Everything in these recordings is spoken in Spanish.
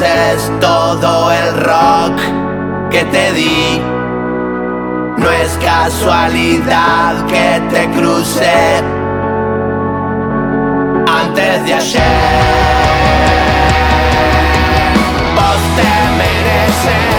mereces todo el rock que te di. No es casualidad que te crucé antes de ayer. Vos te mereces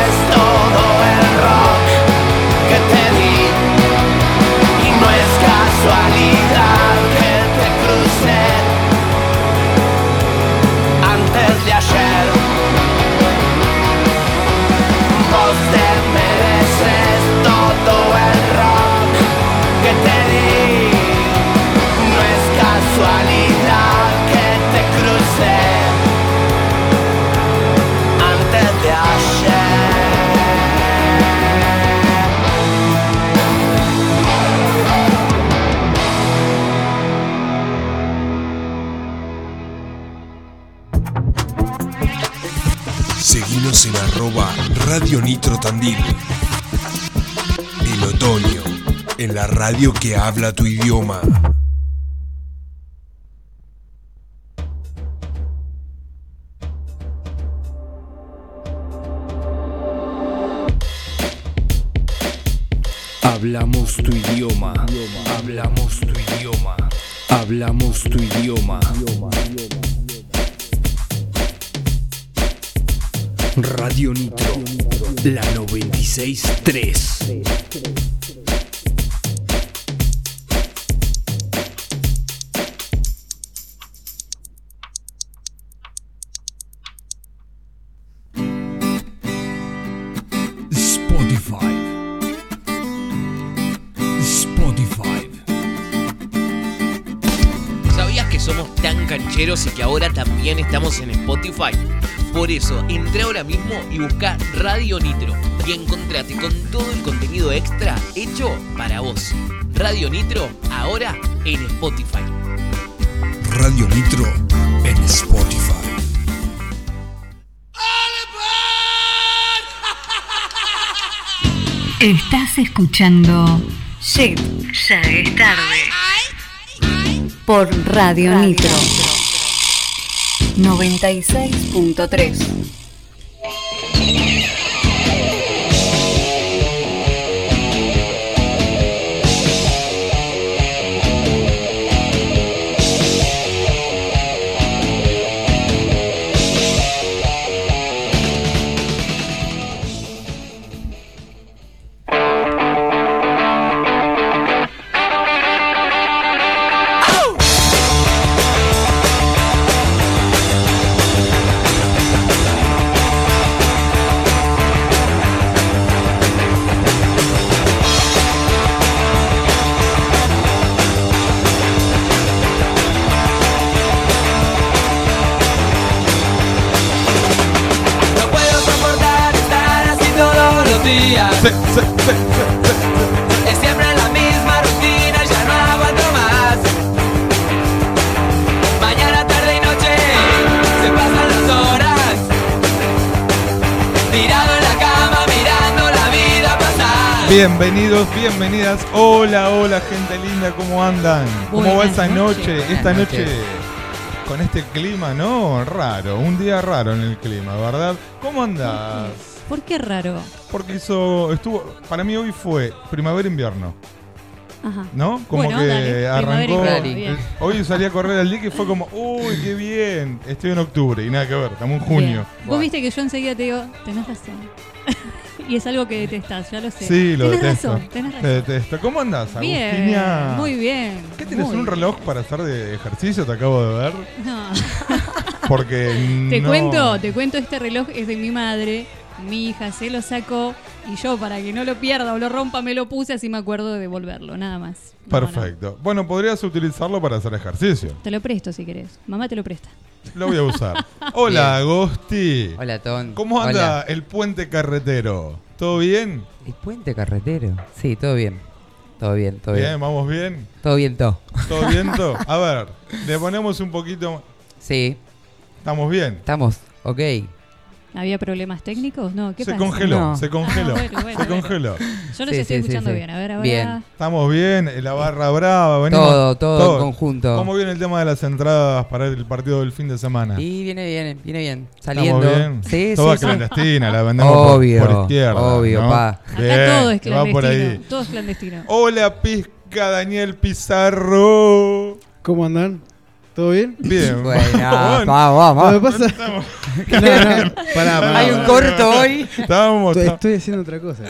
En arroba Radio Nitro Tandil. El otoño, en la radio que habla tu idioma. Hablamos tu idioma. Hablamos tu idioma. Hablamos tu idioma. Radio Nitro, la 963. Spotify. Spotify. ¿Sabías que somos tan cancheros y que ahora también estamos en Spotify? Por eso, entra ahora mismo y busca Radio Nitro y encontrate con todo el contenido extra hecho para vos. Radio Nitro, ahora en Spotify. Radio Nitro en Spotify. Estás escuchando Shit, ya es tarde. Por Radio Nitro 96.3. Bienvenidos, bienvenidas. Hola, hola, gente linda, ¿cómo andan? ¿Cómo va Buenas noches, noche? Esta noches. noche con este clima, ¿no? Raro, un día raro en el clima, ¿verdad? ¿Cómo andás? ¿Por qué raro? Porque hizo, estuvo, para mí hoy fue primavera-invierno, Ajá. ¿no? Como Bueno, que dale, arrancó. eh, Hoy salí a correr al día y fue como, uy, qué bien, estoy en octubre y nada que ver, estamos en junio. Bien. Vos viste que yo enseguida te digo, tenés razón. Y es algo que detestás, ya lo sé. Sí, lo tenés detesto. razón, tenés Te razón. detesto. ¿Cómo andás, Bien, Agustina? muy bien. ¿Qué tienes? muy ¿Un bien. reloj para hacer de ejercicio? Te acabo de ver. No. Porque Te no- cuento, te cuento, este reloj es de mi madre, mi hija se lo sacó y yo para que no lo pierda o lo rompa me lo puse así me acuerdo de devolverlo, nada más. Perfecto. Bueno, podrías utilizarlo para hacer ejercicio. Te lo presto si querés. Mamá te lo presta. Lo voy a usar. Hola, Agosti. Hola, Ton. ¿Cómo anda Hola. el puente carretero? ¿Todo bien? ¿El puente carretero? Sí, todo bien. Todo bien, todo bien. Bien, vamos bien. Todo bien, todo. ¿Todo bien? todo? A ver, le ponemos un poquito. Sí, ¿Estamos bien? estamos ok. ¿Había problemas técnicos? No, ¿qué Se pasa? congeló, No. se congeló. Ah, bueno, bueno, se bueno. congeló. Yo los Sí, estoy sí, escuchando sí. bien. A ver, ahora. Bien. Estamos bien, la barra brava, venimos. Todo, todo en conjunto. ¿Cómo viene el tema de las entradas para el partido del fin de semana? Y viene bien, viene bien. ¿Estamos Saliendo. bien? Sí, Toda sí, sí. clandestina, la vendemos por- Obvio, por, izquierda. obvio, ¿no? pa. Acá todo es que va por clandestino. ahí. Todo es clandestino. Hola, Pizca Daniel Pizarro. ¿Cómo andan? ¿Todo bien? Bien. Bueno, Bueno, vamos, Lo que vamos. pasa. estamos- No, no, pará, pará, Hay un pará. corto hoy. Estábamos. Estoy, estoy haciendo otra cosa.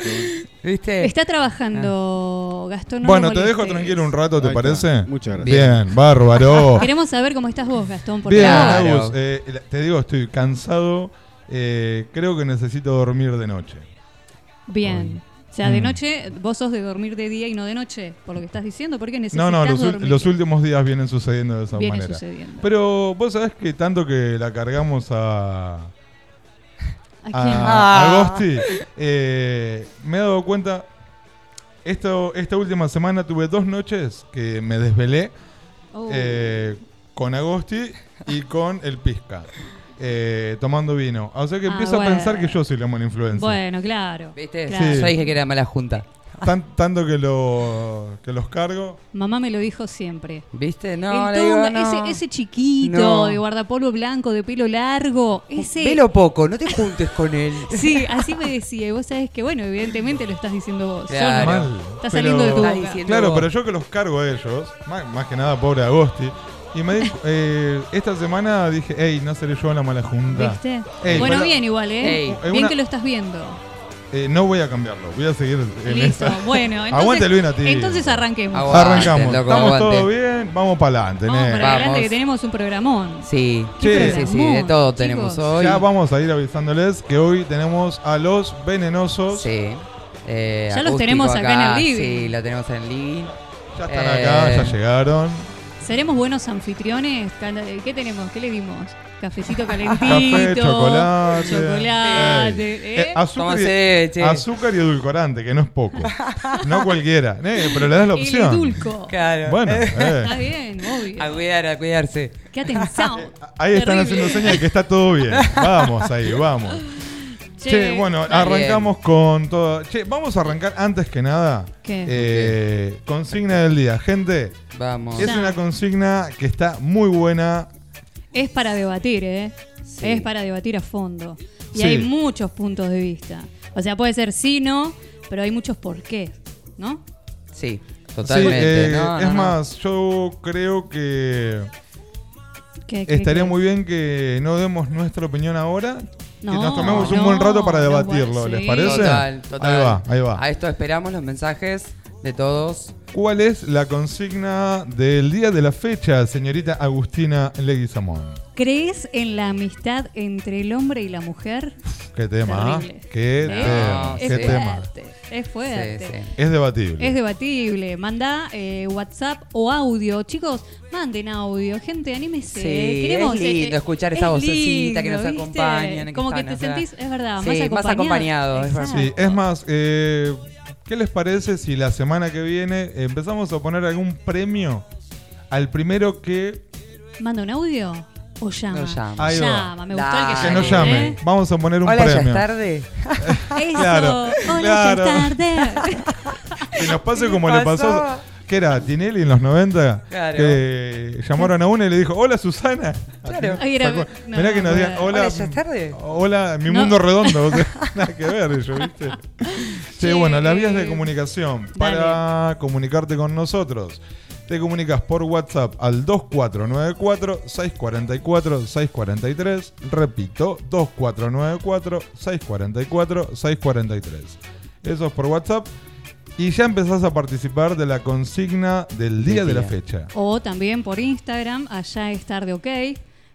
¿Viste? Está trabajando Gastón. no Bueno, te dejo tranquilo un rato, ¿te está. parece? Muchas gracias. Bien, bárbaro. Queremos saber cómo estás vos, Gastón. Porque Bien, Claro. Agus, eh, te digo, estoy cansado. eh, creo que necesito dormir de noche. Bien. Sea, de Mm. noche, vos sos de dormir de día y no de noche, por lo que estás diciendo, porque No, necesitas no, los, dormir. los últimos días vienen sucediendo de esa Viene manera. sucediendo. Pero vos sabés que tanto que la cargamos a, ¿A quién? a Ah. Agosti, eh, me he dado cuenta, esto, esta última semana tuve dos noches que me desvelé Oh. eh, con Agosti y con el Pisca, eh, tomando vino. O sea que Ah, empiezo a pensar que yo soy la mala influencia. Bueno, claro. ¿Viste? Claro. Sí. Yo dije que era mala junta. Tan- tanto que, lo, que los cargo. Mamá me lo dijo siempre. ¿Viste? No, El le digo, tonga, no. ese, ese chiquito No. de guardapolvo blanco, de pelo largo, ese... Velo poco, no te juntes con él. Sí, así me decía. Y vos sabés que, bueno, evidentemente lo estás diciendo vos. Yo Claro. no. Mal. Está saliendo de tu boca. diciendo- Claro, vos. pero yo que los cargo a ellos, más, más que nada pobre Agosti, y me di- eh, esta semana dije, hey, no seré yo la mala junta. ¿Viste? Ey, bueno, bien igual, ¿eh? Ey. Es bien una- que lo estás viendo. Eh, no voy a cambiarlo, voy a seguir en Listo. esa. Bueno, entonces, Aguante el vino a ti. entonces arranquemos. Aguante, Arrancamos. loco, Estamos aguante. todo bien, vamos para adelante. Vamos para adelante que tenemos un programón. Sí, Che. sí, sí, de todo tenemos Chicos. hoy. Ya vamos a ir avisándoles que hoy tenemos a los venenosos. Sí. Eh, Ya los tenemos acá en el living. Sí, lo tenemos en el living. Ya están Eh, acá, ya llegaron. ¿Seremos buenos anfitriones? Cala- ¿Qué tenemos? ¿Qué le dimos? Cafecito calentito. Café, chocolate. Chocolate. ¿eh? Eh, azúcar, ¿Cómo y, azúcar y edulcorante, que no es poco. no cualquiera, eh, pero le das la El opción. edulco. Claro. Bueno, Está eh, bien, obvio. A cuidar, a cuidarse. Qué atención. ahí están haciendo señas de que está todo bien. Vamos ahí, vamos. Che, bueno, bien. arrancamos con todo. Che, vamos a arrancar antes que nada. ¿Qué? eh, Consigna del día. Gente, Vamos. es una consigna que está muy buena. Es para debatir, ¿eh? Sí. Es para debatir a fondo. Y Sí. hay muchos puntos de vista. O sea, puede ser sí, no, pero hay muchos por qué, ¿no? Sí, Sí, totalmente. eh, No, no, es no. más, yo creo que ¿Qué- qué- estaría qué? muy bien que no demos nuestra opinión ahora. No, que nos tomemos un buen rato para no, debatirlo, ¿les sí. parece? Total, total. Ahí va, ahí va. A esto esperamos los mensajes de todos. ¿Cuál es la consigna del día de la fecha, señorita Agustina Leguizamón? ¿Crees en la amistad entre el hombre y la mujer? ¿Qué tema? ¿ah? Terrible. ¿Qué, ¿Eh? tema? es ¿Qué tema? fuerte, es fuerte. Sí, sí. Es debatible. Es debatible. Manda eh, WhatsApp o audio. Chicos, manden audio. Gente, anímese. Sí, Queremos, es lindo eh, escuchar es esa vocecita que nos lindo, ¿viste? acompaña, que Como que están, te o sea, sentís, es verdad, sí, más más acompañado. acompañado, es verdad. Sí, es más, eh, ¿qué les parece si la semana que viene empezamos a poner algún premio al primero que, ¿Manda un audio o llama? No llama. Ahí va. llama, me gustó el que que llame, nos llame? ¿eh? Vamos a poner un Hola, ya premio. es tarde. Eso, Claro, hola, claro. ya es tarde. Que nos pase ¿Qué como le pasó. Que era? Tinelli en los 90. Claro. Que llamaron a una y le dijo: Hola Susana. Claro. Ay, era- ¿Se acuer- no, Mirá que nos no, digan: no. Hola. Tarde. Hola, mi No. mundo redondo. o sea, nada que ver eso, ¿viste? Che, Sí, bueno, las vías de comunicación para comunicarte con nosotros. Te comunicas por WhatsApp al 2494-644-643. Repito, 2494-644-643. Eso es por WhatsApp. Y ya empezás a participar de la consigna del día de la fecha. O también por Instagram, allá es tarde ok.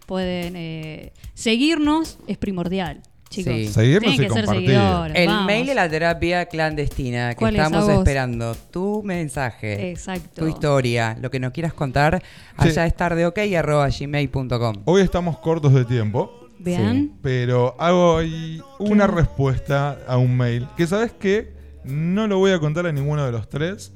Pueden eh, seguirnos, es primordial, chicos. Sí. Seguirnos Tienen y que ser compartir. seguidores. El vamos. mail de la terapia clandestina que ¿Cuál es, estamos esperando. Tu mensaje. Exacto. Tu historia, lo que nos quieras contar, Sí. allá es tarde ok arroba gmail.com. Hoy estamos cortos de tiempo. Vean. Pero hago ahí una ¿Qué? respuesta a un mail que sabes que no lo voy a contar a ninguno de los tres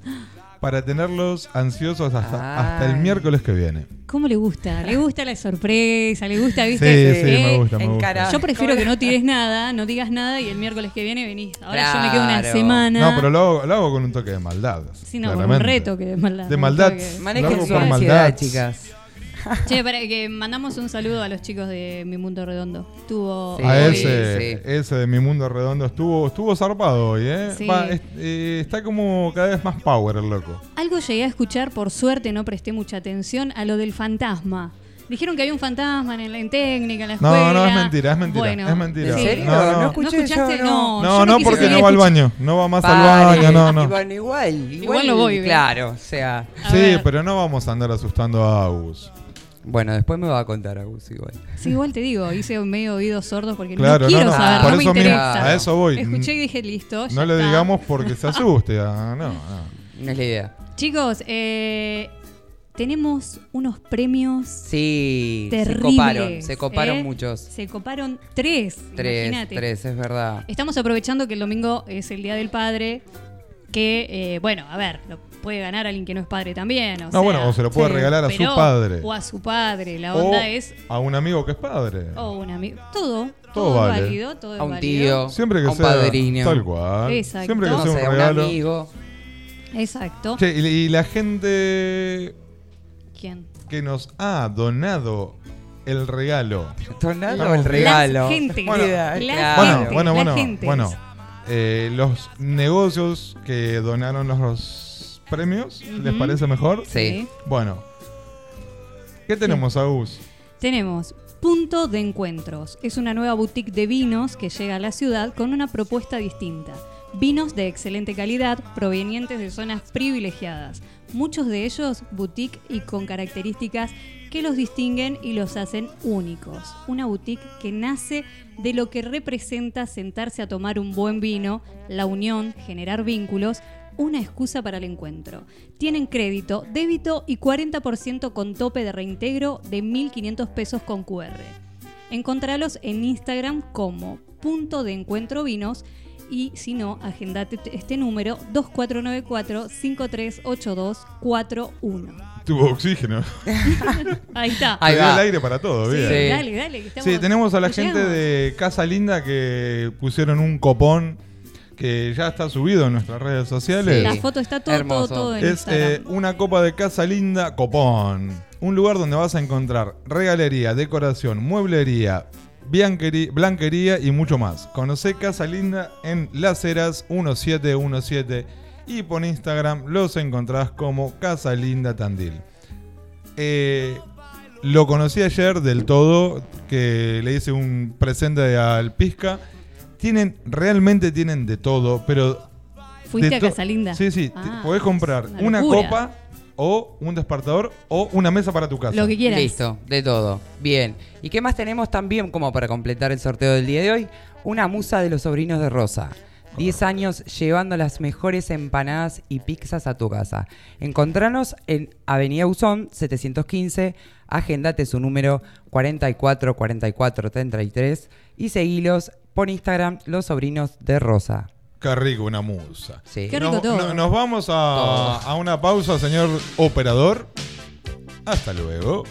para tenerlos ansiosos hasta, hasta el miércoles que viene. ¿Cómo le gusta? Le gusta la sorpresa, le gusta, Sí, ¿viste? sí, Eh, me gusta, me encara- gusta. Yo prefiero que no tires nada, no digas nada y el miércoles que viene venís. Ahora yo me quedo una semana. No, pero lo hago, lo hago con un toque de maldad. Sí, no, con un claramente. reto que de maldad. De maldad. Manejen su ansiedad, maldad. chicas. Che, para que mandamos un saludo a los chicos de Mi Mundo Redondo. Tuvo Sí. A ese, sí. ese de mi mundo redondo estuvo, estuvo zarpado hoy, ¿eh? Sí. Va, es- eh, está como cada vez más power el loco. Algo llegué a escuchar, por suerte no presté mucha atención, a lo del fantasma. Dijeron que había un fantasma en, la, en técnica, en la No, escuela. no, es mentira, es mentira, Bueno, es mentira. ¿En serio? No, no. No ¿No escuchaste? yo, No, No, yo no, quise porque no va al baño. No va más Vale. al baño, no, no. Bueno, igual, igual. Igual no voy, ¿eh? Claro, o sea. A Sí, ver. pero no vamos a andar asustando a Agus. Bueno, después me va a contar Agus igual. Sí, igual te digo, hice medio oídos sordos porque Claro, no quiero no, no, saber, por no me eso interesa. a eso voy. Escuché y dije, listo. No le está. digamos porque se asuste. ah, no, no. No es la idea. Chicos, eh, tenemos unos premios Sí, terribles. se coparon, se coparon ¿eh? muchos. Se coparon tres. Tres, imagínate. tres, es verdad. Estamos aprovechando que el domingo es el Día del Padre. Que, eh, bueno, a ver, lo puede ganar alguien que no es padre también. O No, sea, bueno, o se lo puede sí, regalar a su padre. O a su padre. La O onda es. a un amigo que es padre. O un amigo. Todo. Todo Todo, es vale. válido. Todo es A un válido. tío, Siempre que a un sea padrino. tal cual. Exacto. Siempre que no sea un amigo. Exacto. Che, y, y la gente ¿Quién? que nos ha donado el regalo. Donando Vamos. el regalo. La gente. Bueno, la claro. Bueno, gente, bueno, la bueno, gente. bueno. Eh, los negocios que donaron los premios, ¿les parece mejor? Sí. Bueno. ¿Qué tenemos, Agus? Tenemos Punto de Encuentros. Es una nueva boutique de vinos que llega a la ciudad con una propuesta distinta. Vinos de excelente calidad provenientes de zonas privilegiadas. Muchos de ellos boutique y con características que los distinguen y los hacen únicos. Una boutique que nace de lo que representa sentarse a tomar un buen vino, la unión, generar vínculos, una excusa para el encuentro. Tienen crédito, débito y 40% con tope de reintegro de 1.500 pesos con QR. Encontralos en Instagram como punto de encuentro vinos y si no, agendate este número 2494-538241. Tuvo oxígeno. Ahí está. Ahí va. el aire para todo, Sí, bien. Sí. Dale, dale. Que estamos, Sí, tenemos a la gente llegamos. de Casa Linda que pusieron un copón que ya está subido en nuestras redes sociales. La foto está todo, Hermoso. todo, todo en Es Instagram. eh, una copa de Casa Linda Copón. Un lugar donde vas a encontrar regalería, decoración, mueblería, blanquería y mucho más. Conoce Casa Linda en Las Heras 1717 y por Instagram los encontrás como Casa Linda Tandil. Eh, lo conocí ayer del todo, que le hice un presente al Pisca. Tienen, realmente tienen de todo, pero ¿Fuiste a to- Casa Linda? Sí, sí. te- Ah, podés comprar una locura. copa o un despertador o una mesa para tu casa. Lo que quieras. Listo, de todo. Bien. ¿Y qué más tenemos también como para completar el sorteo del día de hoy? Una musa de los sobrinos de Rosa. 10 años llevando las mejores empanadas y pizzas a tu casa. Encontranos en Avenida Usón 715, agendate su número 444433 y seguilos por Instagram Los Sobrinos de Rosa. Qué rico una musa. Sí. Qué rico No- todo. no- nos vamos a, Todo. a una pausa, señor operador. Hasta luego.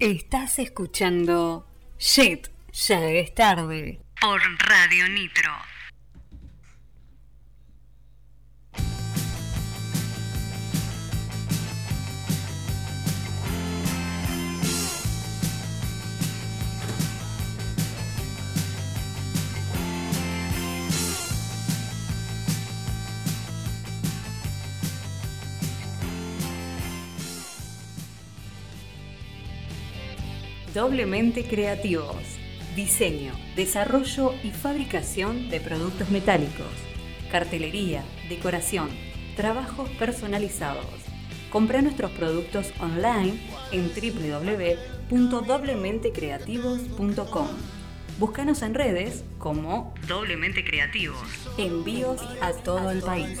Estás escuchando Shit, ya es tarde. Por Radio Nitro. Doblemente creativos. Diseño, desarrollo y fabricación de productos metálicos. Cartelería, decoración, trabajos personalizados. Compra nuestros productos online en www.doblementecreativos.com. Búscanos en redes como Doblemente Creativos. Envíos a todo el país.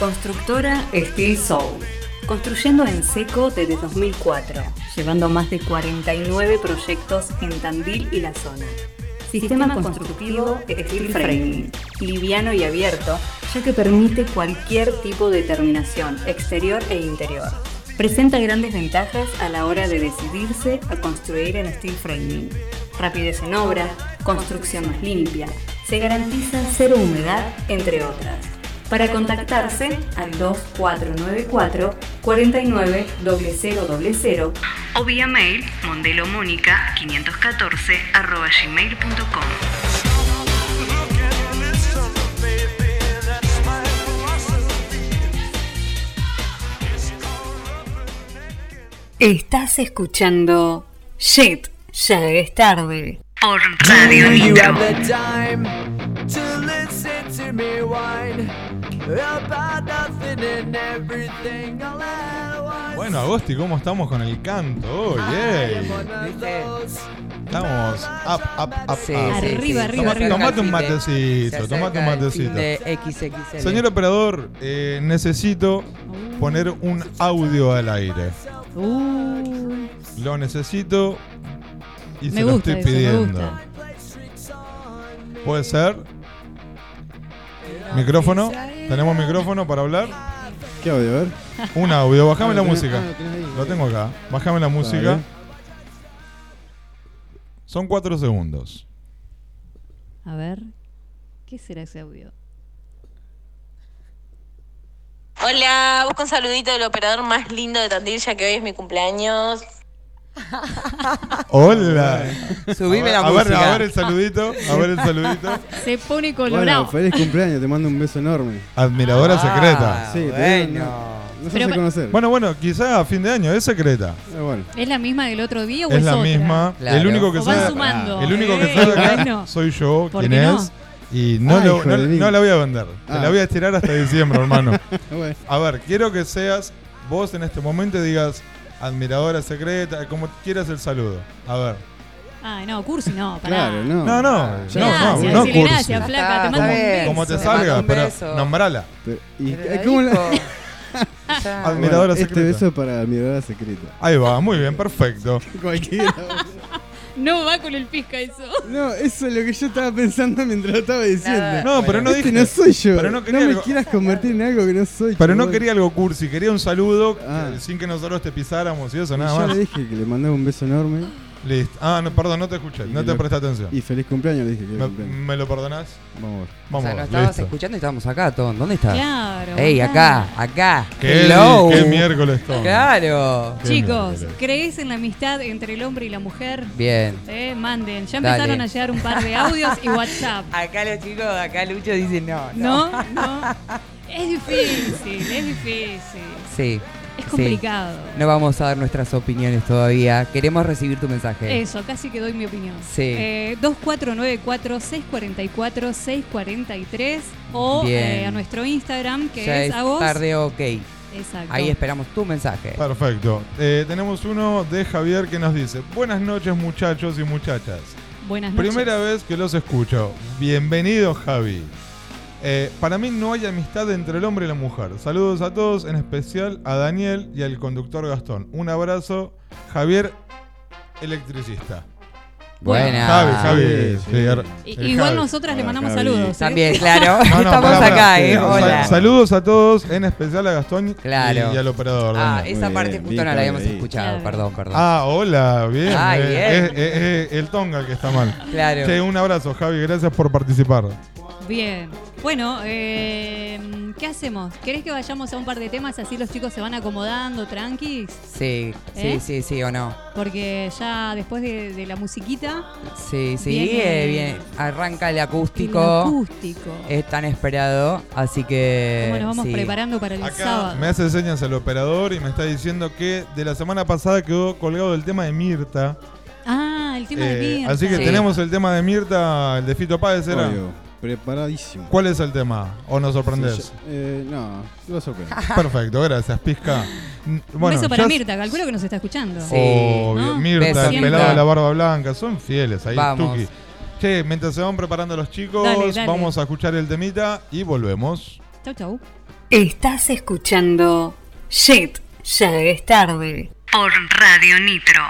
Constructora Steel Soul. Construyendo en seco desde 2004, llevando más de 49 proyectos en Tandil y la zona. Sistema constructivo Steel Framing, liviano y abierto, ya que permite cualquier tipo de terminación, exterior e interior. Presenta grandes ventajas a la hora de decidirse a construir en Steel Framing. Rapidez en obra, construcción más limpia, se garantiza cero humedad, entre otras. Para contactarse al 2494 49 0000 o vía mail mondelomónica 514 arroba gmail.com. Estás escuchando Shit, ya es tarde. Por Radio Nitro. Bueno, Agosti, ¿cómo estamos con el canto of those Estamos up, up, up, Sí, up. sí, Arriba, sí. arriba, arriba. Tomate un matecito, tomate un matecito. de XXL. Señor operador, eh, necesito poner un audio al aire. Uh, Lo necesito y Me se lo estoy eso, me pidiendo. gusta. ¿Puede ser? ¿Micrófono? ¿Tenemos micrófono para hablar? ¿Qué audio? A ver. Un audio, bajame Ah, la tenés- música. ah, lo tenés ahí. Lo tengo acá. Bájame la música. Son cuatro segundos. a ver, ¿qué será ese audio? Hola, busco un saludito del operador más lindo de Tandil, ya que hoy es mi cumpleaños. Hola. Subime a la ver, a ver, música. a ver el saludito. A ver el saludito. Se pone Bueno, colorado. feliz cumpleaños, te mando un beso enorme. Admiradora Ah, secreta. Sí, bueno. no, no se hace conocer. Bueno, bueno, quizá a fin de año es secreta. Eh, bueno. ¿Es la misma del otro día o es, Es la otra? misma. Claro. El único que O van sabe, sumando. el único que Eh, sabe acá bueno. soy yo, ¿Por quien no? es. Y no, Ah, lo- no, no la voy a vender. Te Ah. la voy a estirar hasta diciembre, hermano. Bueno. A ver, quiero que seas vos en este momento digas admiradora secreta, como quieras el saludo. A ver. Ay, no, cursi no, pará. Claro, no. No, no, Ya no, no, no cursi. gracias, flaca, te mando un beso. Como te salga, pero nombrala. Pero- ¿Y Pero la cómo la- dijo. Ya. Admiradora Bueno, secreta. Este beso es para admiradora secreta. Ahí va, muy bien, perfecto. Cualquiera. No va con el pizca eso. no, eso es lo que yo estaba pensando mientras lo estaba diciendo. Nada. No, pero no este dije. no soy yo. Pero no quería me algo- quieras convertir en algo que no soy. Pero no quería algo cursi, quería un saludo Ah. que- sin que nosotros te pisáramos y eso, Y nada yo más. le dije que le mandaba un beso enorme. Listo. Ah, no, perdón, no te escuché, Y no te lo- presté atención. Y feliz cumpleaños le dije que ¿Me, cumpleaños. me lo perdonás? Vamos a ver. O Vamos, sea, nos estabas listo. escuchando y estábamos acá, Tom. ¿Dónde estás? Claro. Ey, acá. acá. ¿Qué, Hello. qué miércoles, Tom? Claro. Qué Chicos, miércoles. ¿creéis en la amistad entre el hombre y la mujer? Bien. Eh, manden. Ya Dale. empezaron a llegar un par de audios y WhatsApp. Acá los chicos, acá Lucho dice no. ¿No? ¿No? Es difícil, es difícil. Sí. Es sí. complicado. No vamos a dar nuestras opiniones todavía. Queremos recibir tu mensaje. Eso, casi que doy mi opinión. Sí. Eh, 2494-644-643 o eh, a nuestro Instagram que ya es, es a vos. tarde ok. Exacto. Ahí esperamos tu mensaje. Perfecto. Eh, tenemos uno de Javier que nos dice: Buenas noches, muchachos y muchachas. Buenas noches. Primera vez que los escucho. Bienvenido, Javi. Eh, para mí no hay amistad entre el hombre y la mujer. Saludos a todos, en especial a Daniel y al conductor Gastón. Un abrazo, Javier, electricista. Buena. Javi, Javi. Sí, sí, el Igual Javi. nosotras le mandamos Javi. saludos. ¿eh? También, claro. No, no, Estamos acá, eh. Hola. saludos a todos, en especial a Gastón Claro. y, y al operador. Ah, esa Muy parte bien, justo no la habíamos ahí. escuchado, Claro. perdón, perdón. Ah, hola, bien. Ay, eh, bien. Es, es- es el Tonga el que está mal. Claro. Che, un abrazo, Javi, gracias por participar. Bien. Bueno, eh, ¿qué hacemos? ¿Querés que vayamos a un par de temas así los chicos se van acomodando, tranquis? Sí, sí, ¿Eh? sí, sí o no. Porque ya después de, de la musiquita, Sí, sí, Viene- eh, bien. Arranca el el acústico. acústico. Es tan esperado, así que. ¿Cómo nos vamos sí. preparando para el Acá sábado? me hace señas el operador y me está diciendo que de la semana pasada quedó colgado el tema de Mirta. Ah, el tema de Mirta. así que Sí. tenemos el tema de Mirta, el de Fito Páez, ¿era? Obvio, preparadísimo. ¿Cuál es el tema? ¿O nos sorprendes? Sí, eh, no, a sorprender. Perfecto, gracias, Pizca. N- Un Bueno, beso para Mirta, calculo que nos está escuchando. Sí. Obvio, ¿No? Mirta, el pelado de la barba blanca, son fieles ahí, Vamos. Tuki. Che, mientras se van preparando los chicos, Dale, dale. vamos a escuchar el temita y volvemos. Chau, chau. Estás escuchando Shit, ya es tarde. Por Radio Nitro.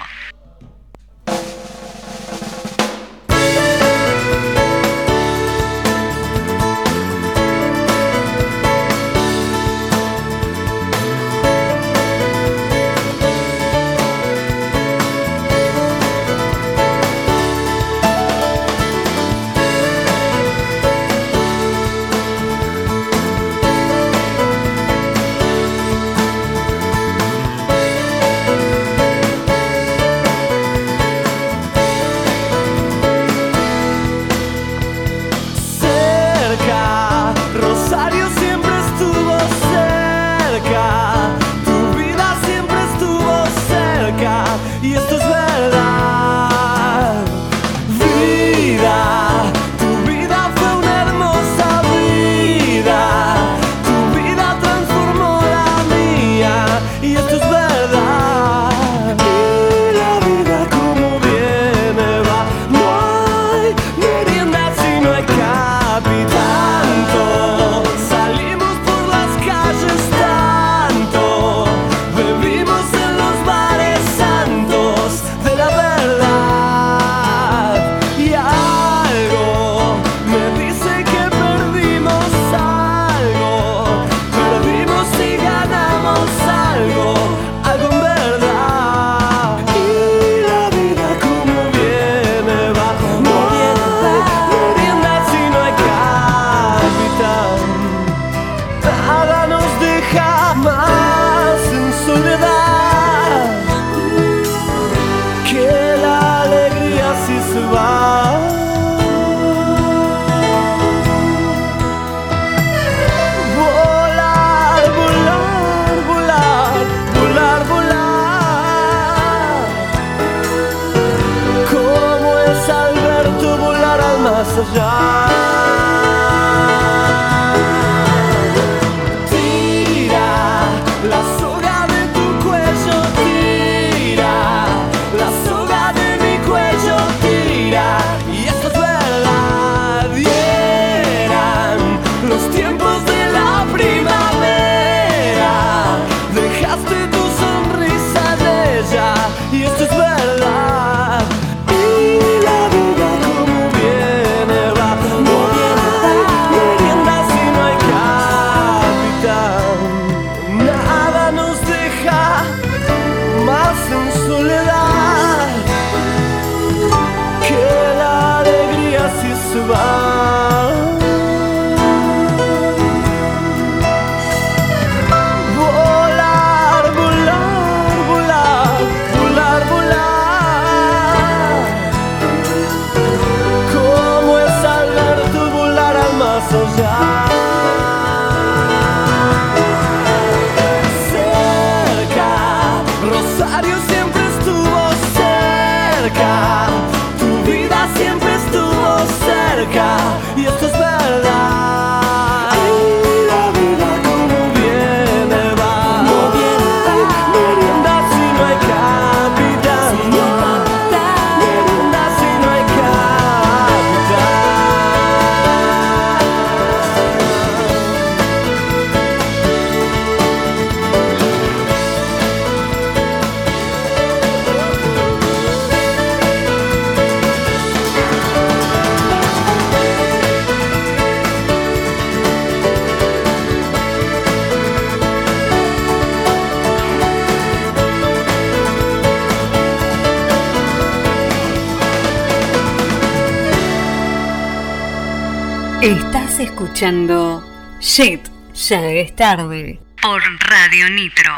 Escuchando Shit, ya es tarde. Por Radio Nitro.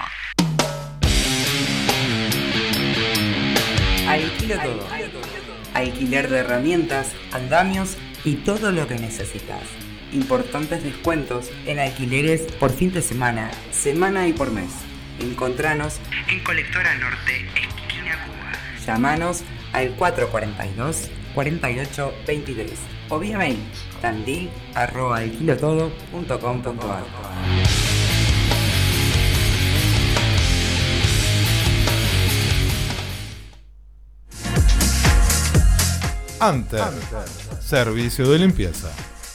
Alquilo todo. Alquiler de herramientas, andamios y todo lo que necesitas. Importantes descuentos en alquileres por fin de semana, semana y por mes. Encontranos en Colectora Norte, esquina Cuba. Llámanos al 442 4823 o vía mail tandil arroba alquilotodo.com.ar. Anter. Servicio de limpieza.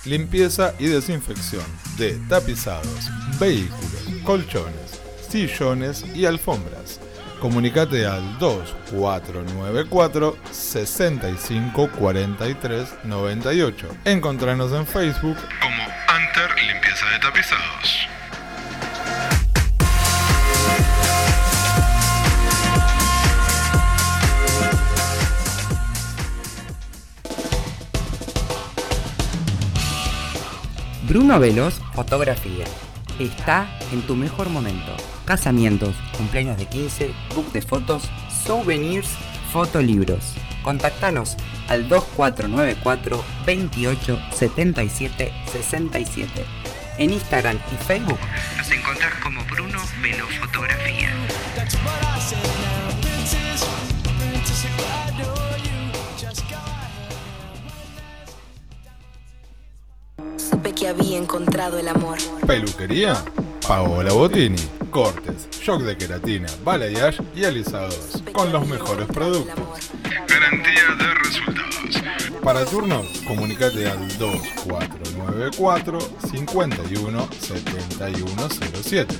Limpieza y desinfección de tapizados, vehículos, colchones, sillones y alfombras. Comunicate al 2494 65 43 98. Encontranos en Facebook como Anter Limpieza de Tapizados. Bruno Velos, fotografía. Está en tu mejor momento. Casamientos, cumpleaños de 15, book de fotos, souvenirs, fotolibros. Contactanos al 2494 28 77 67. En Instagram y Facebook nos encontrás como Bruno Velos Fotografía. Supe que había encontrado el amor. Peluquería, Paola Botini. Cortes, shock de queratina, balayage y alisados. Con los mejores productos. Garantía de resultados. Para turnos, comunicate al 2494 51 7107.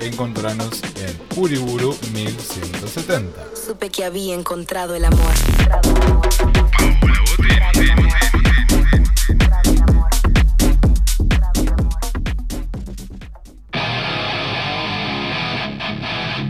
Encontranos en Uriburu 1170. Supe que había encontrado el amor.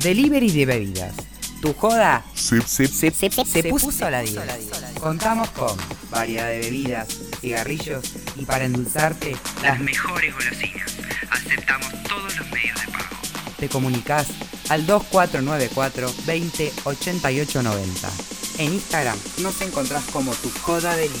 Delivery de bebidas. Tu joda se, se puso a la 10. Contamos con variedad de bebidas, cigarrillos y para endulzarte las mejores golosinas. Aceptamos todos los medios de pago. Te comunicas al 2494 20 88 90. En Instagram nos encontrás como tu joda delivery.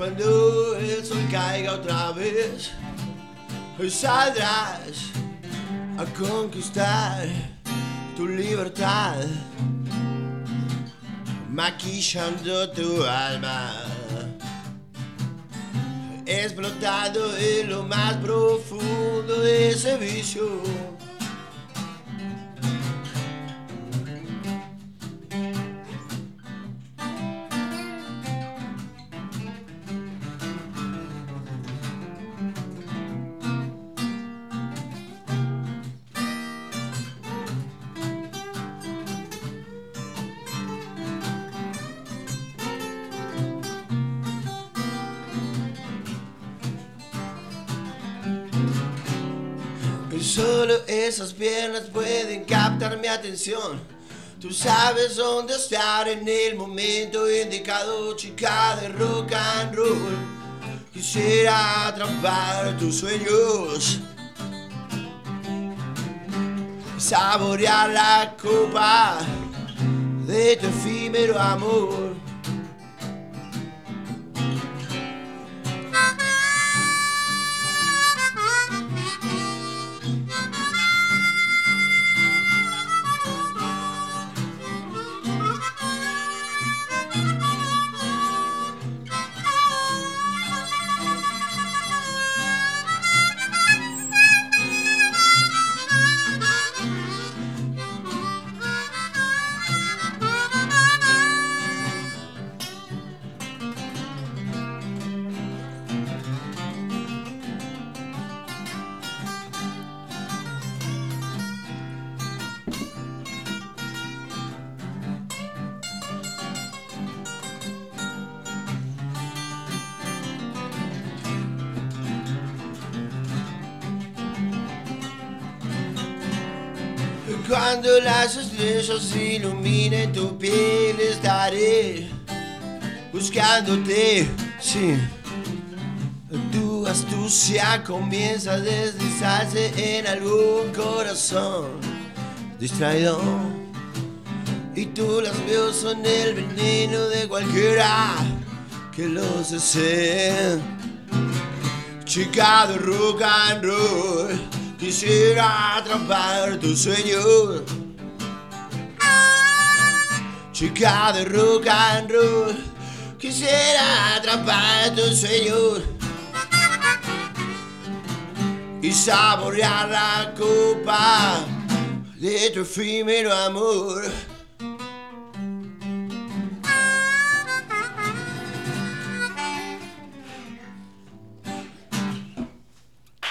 Cuando el sol caiga otra vez, saldrás a conquistar tu libertad, maquillando tu alma, explotando en lo más profundo de ese vicio atención. Tú sabes dónde estar en el momento indicado, chica de rock and roll. Quisiera atrapar tus sueños. Saborear la copa de tu efímero amor. Las estrellas iluminen tu piel estaré buscándote, sí. Tu astucia comienza a deslizarse en algún corazón distraído. Y tus labios son el veneno de cualquiera que los desee. Chica de rock and roll, quisiera atrapar tu sueño. Chica de rock and roll, quisiera atrapar tu sueño. Y saborear la copa de tu efímero amor.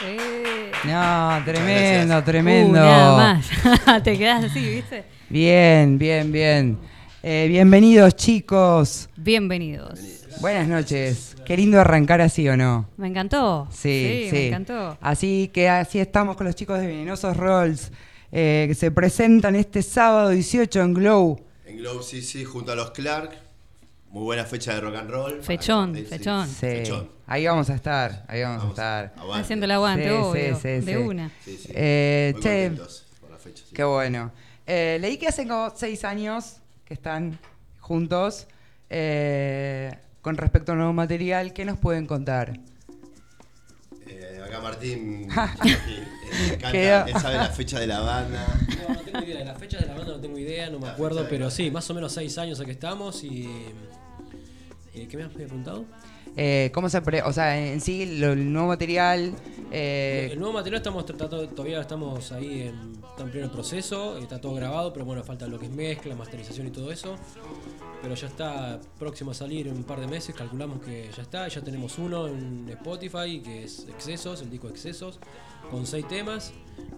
Eh. No, tremendo, tremendo. Uh, nada más. Te quedas así, ¿viste? Bien, bien, bien. Eh, bienvenidos, chicos. Bienvenidos. Buenas noches. Qué lindo arrancar así, ¿o no? Me encantó. Sí, sí. me encantó. Así que así estamos con los chicos de Venenosos Rolls, eh, que se presentan este sábado 18 en Glow. En Globe sí, sí, junto a los Clark. Muy buena fecha de rock and roll. Fechón, fechón. Sí. Fechón. Ahí vamos a estar, ahí vamos, a estar. Aguante. Haciendo el aguante, Sí, obvio. sí, sí, de sí. una. Sí, sí. Eh, Muy che, contentos por la fecha. sí. Qué bueno. Eh, leí que hace como seis años que están juntos. eh, con respecto al nuevo material, ¿qué nos pueden contar? Eh, acá Martín, eh, canta, Quedó. él sabe la fecha de la banda. No, no tengo idea. De las fechas de la banda no tengo idea, no me La acuerdo, fecha pero la- sí, más o menos seis años aquí estamos y. eh, ¿Qué me has preguntado? Eh, ¿Cómo se pre- o sea, en sí, lo- el nuevo material. eh, el nuevo material estamos tratando, todavía estamos ahí en, en pleno proceso, está todo grabado, pero bueno, falta lo que es mezcla, masterización y todo eso. Pero ya está próximo a salir en un par de meses, calculamos que ya está, ya tenemos uno en Spotify que es Excesos, el disco Excesos, con seis temas.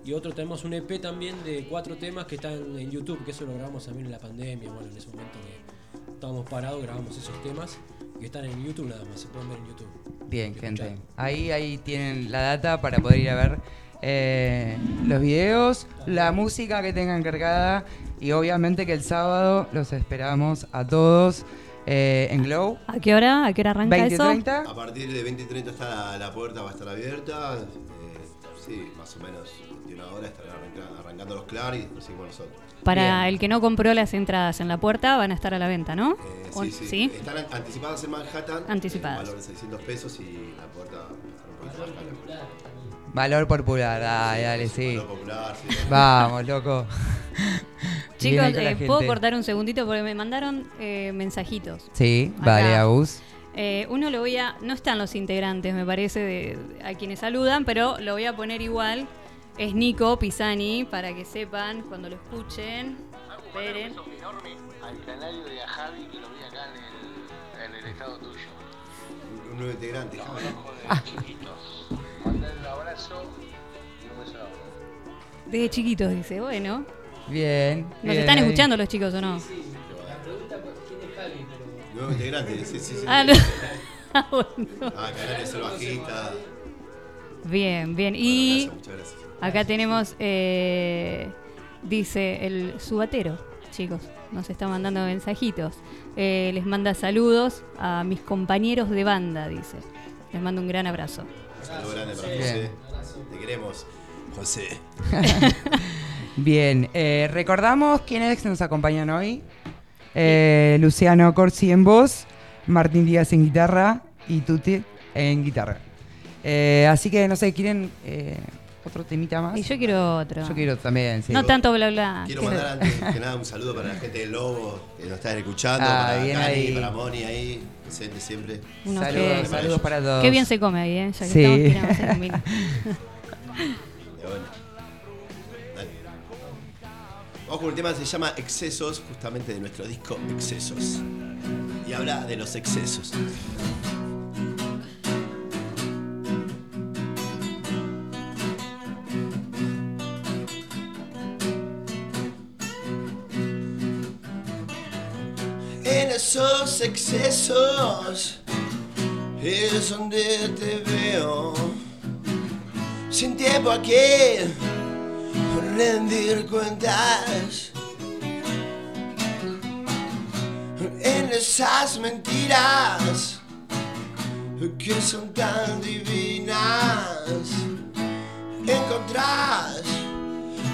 Y otro tenemos un EP también de cuatro temas que están en YouTube, que eso lo grabamos también en la pandemia, bueno, en ese momento que estábamos parados, grabamos esos temas, que están en YouTube nada más, se pueden ver en YouTube. bien, gente. escuchar. Ahí, ahí tienen la data para poder ir a ver eh, los videos, la música que tengan cargada. Y obviamente que el sábado los esperamos a todos eh, en Glow. ¿A qué hora? ¿A qué hora arranca 20 eso? 30. A partir de 20 y 30 está la, la puerta, va a estar abierta. eh, sí, más o menos 21 horas estarán arranca- arrancando los Clark y después seguimos nosotros. Para Bien. el que no compró las entradas en la puerta, van a estar a la venta, ¿no? Eh, ¿O- sí, sí, Están an- anticipadas en Manhattan. Anticipadas. valor de 600 pesos y la puerta. Valor popular, dale, dale, sí. Valor popular, sí. Vamos, loco. Chicos, eh, ¿puedo cortar un segundito? Porque me mandaron eh, mensajitos. Sí, Acá. vale, Agus. Eh, uno lo voy a. No están los integrantes, me parece, de, a quienes saludan, pero lo voy a poner igual. Es Nico Pisani, para que sepan cuando lo escuchen. Esperen. al canario de a Javi que lo vi acá en el, en el estado tuyo. Un, un nuevo integrante, Javi. De chiquitos. Mandale un abrazo y un beso. Desde chiquitos, dice. Bueno, Bien. ¿nos bien están ahí. escuchando los chicos o no? Nuevo integrante, sí, sí, sí. Ah, no. Ah, bueno. Ah, Canario es el bajista. Bien, bien. Y Gracias, muchas gracias. Acá tenemos, eh, dice el subatero, chicos, nos está mandando mensajitos. Eh, les manda saludos a mis compañeros de banda, dice. Les mando un gran abrazo. Saludos grande para. José. Te queremos, José. Bien, eh, recordamos quiénes nos acompañan hoy. Eh, Luciano Corsi en voz, Martín Díaz en guitarra y Tuti en guitarra. Eh, así que no sé, ¿quieren eh, otro temita más? Y yo quiero otro. Yo quiero también, sí. No tanto bla bla. Quiero mandar antes que nada un saludo para la gente del Lobo que nos está escuchando, Ah, para bien Cani, ahí. para Moni ahí, presente siempre. Unos Saludos, que- saludos para todos. Qué bien se come ahí, ¿eh? Ya que Sí. estamos. De bueno. Dale. Vamos con un tema que se llama Excesos, justamente de nuestro disco Excesos. Y habla de los excesos. Esos excesos es donde te veo. Sin tiempo aquí rendir cuentas. En esas mentiras que son tan divinas. Encontrás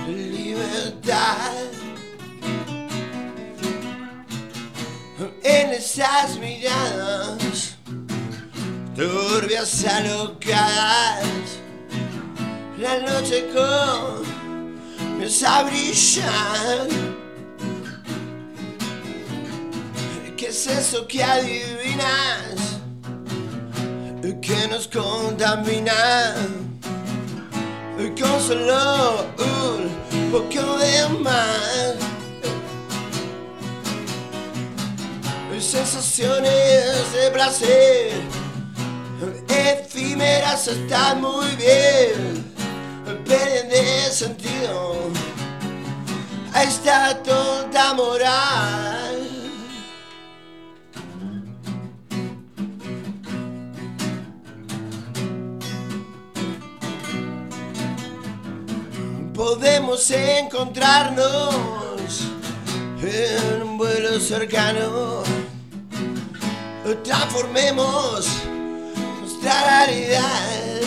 libertad. En esas miradas turbias alocadas. La noche comienza a brillar. ¿Qué es eso que adivinas? Que nos contamina. Con solo un poco de más. Sensaciones de placer efímeras están muy bien, pierden de sentido a esta tonta moral. Podemos encontrarnos en un vuelo cercano. Transformemos nuestra realidad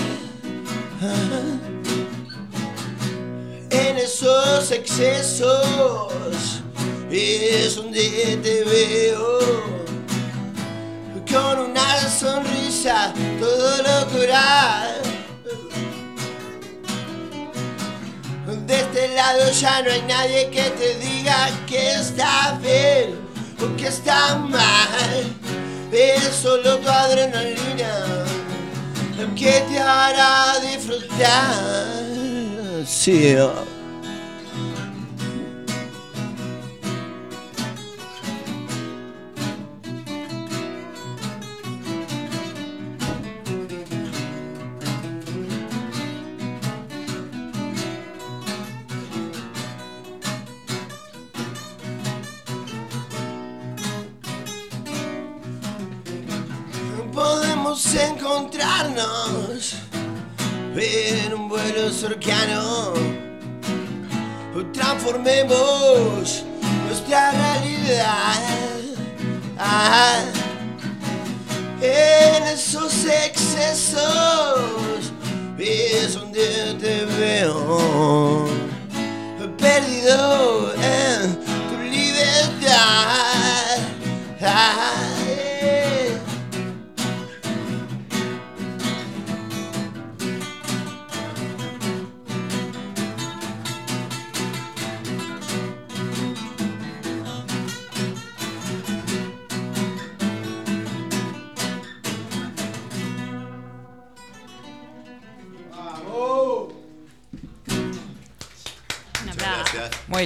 en esos excesos. Es donde te veo con una sonrisa todo locura. De este lado ya no hay nadie que te diga que está bien o que está mal. Es solo tu adrenalina que te hará disfrutar. Sí. Encontrarnos en un vuelo cercano. Transformemos nuestra realidad Ah, en esos excesos. Es donde te veo perdido en tu libertad. Ah,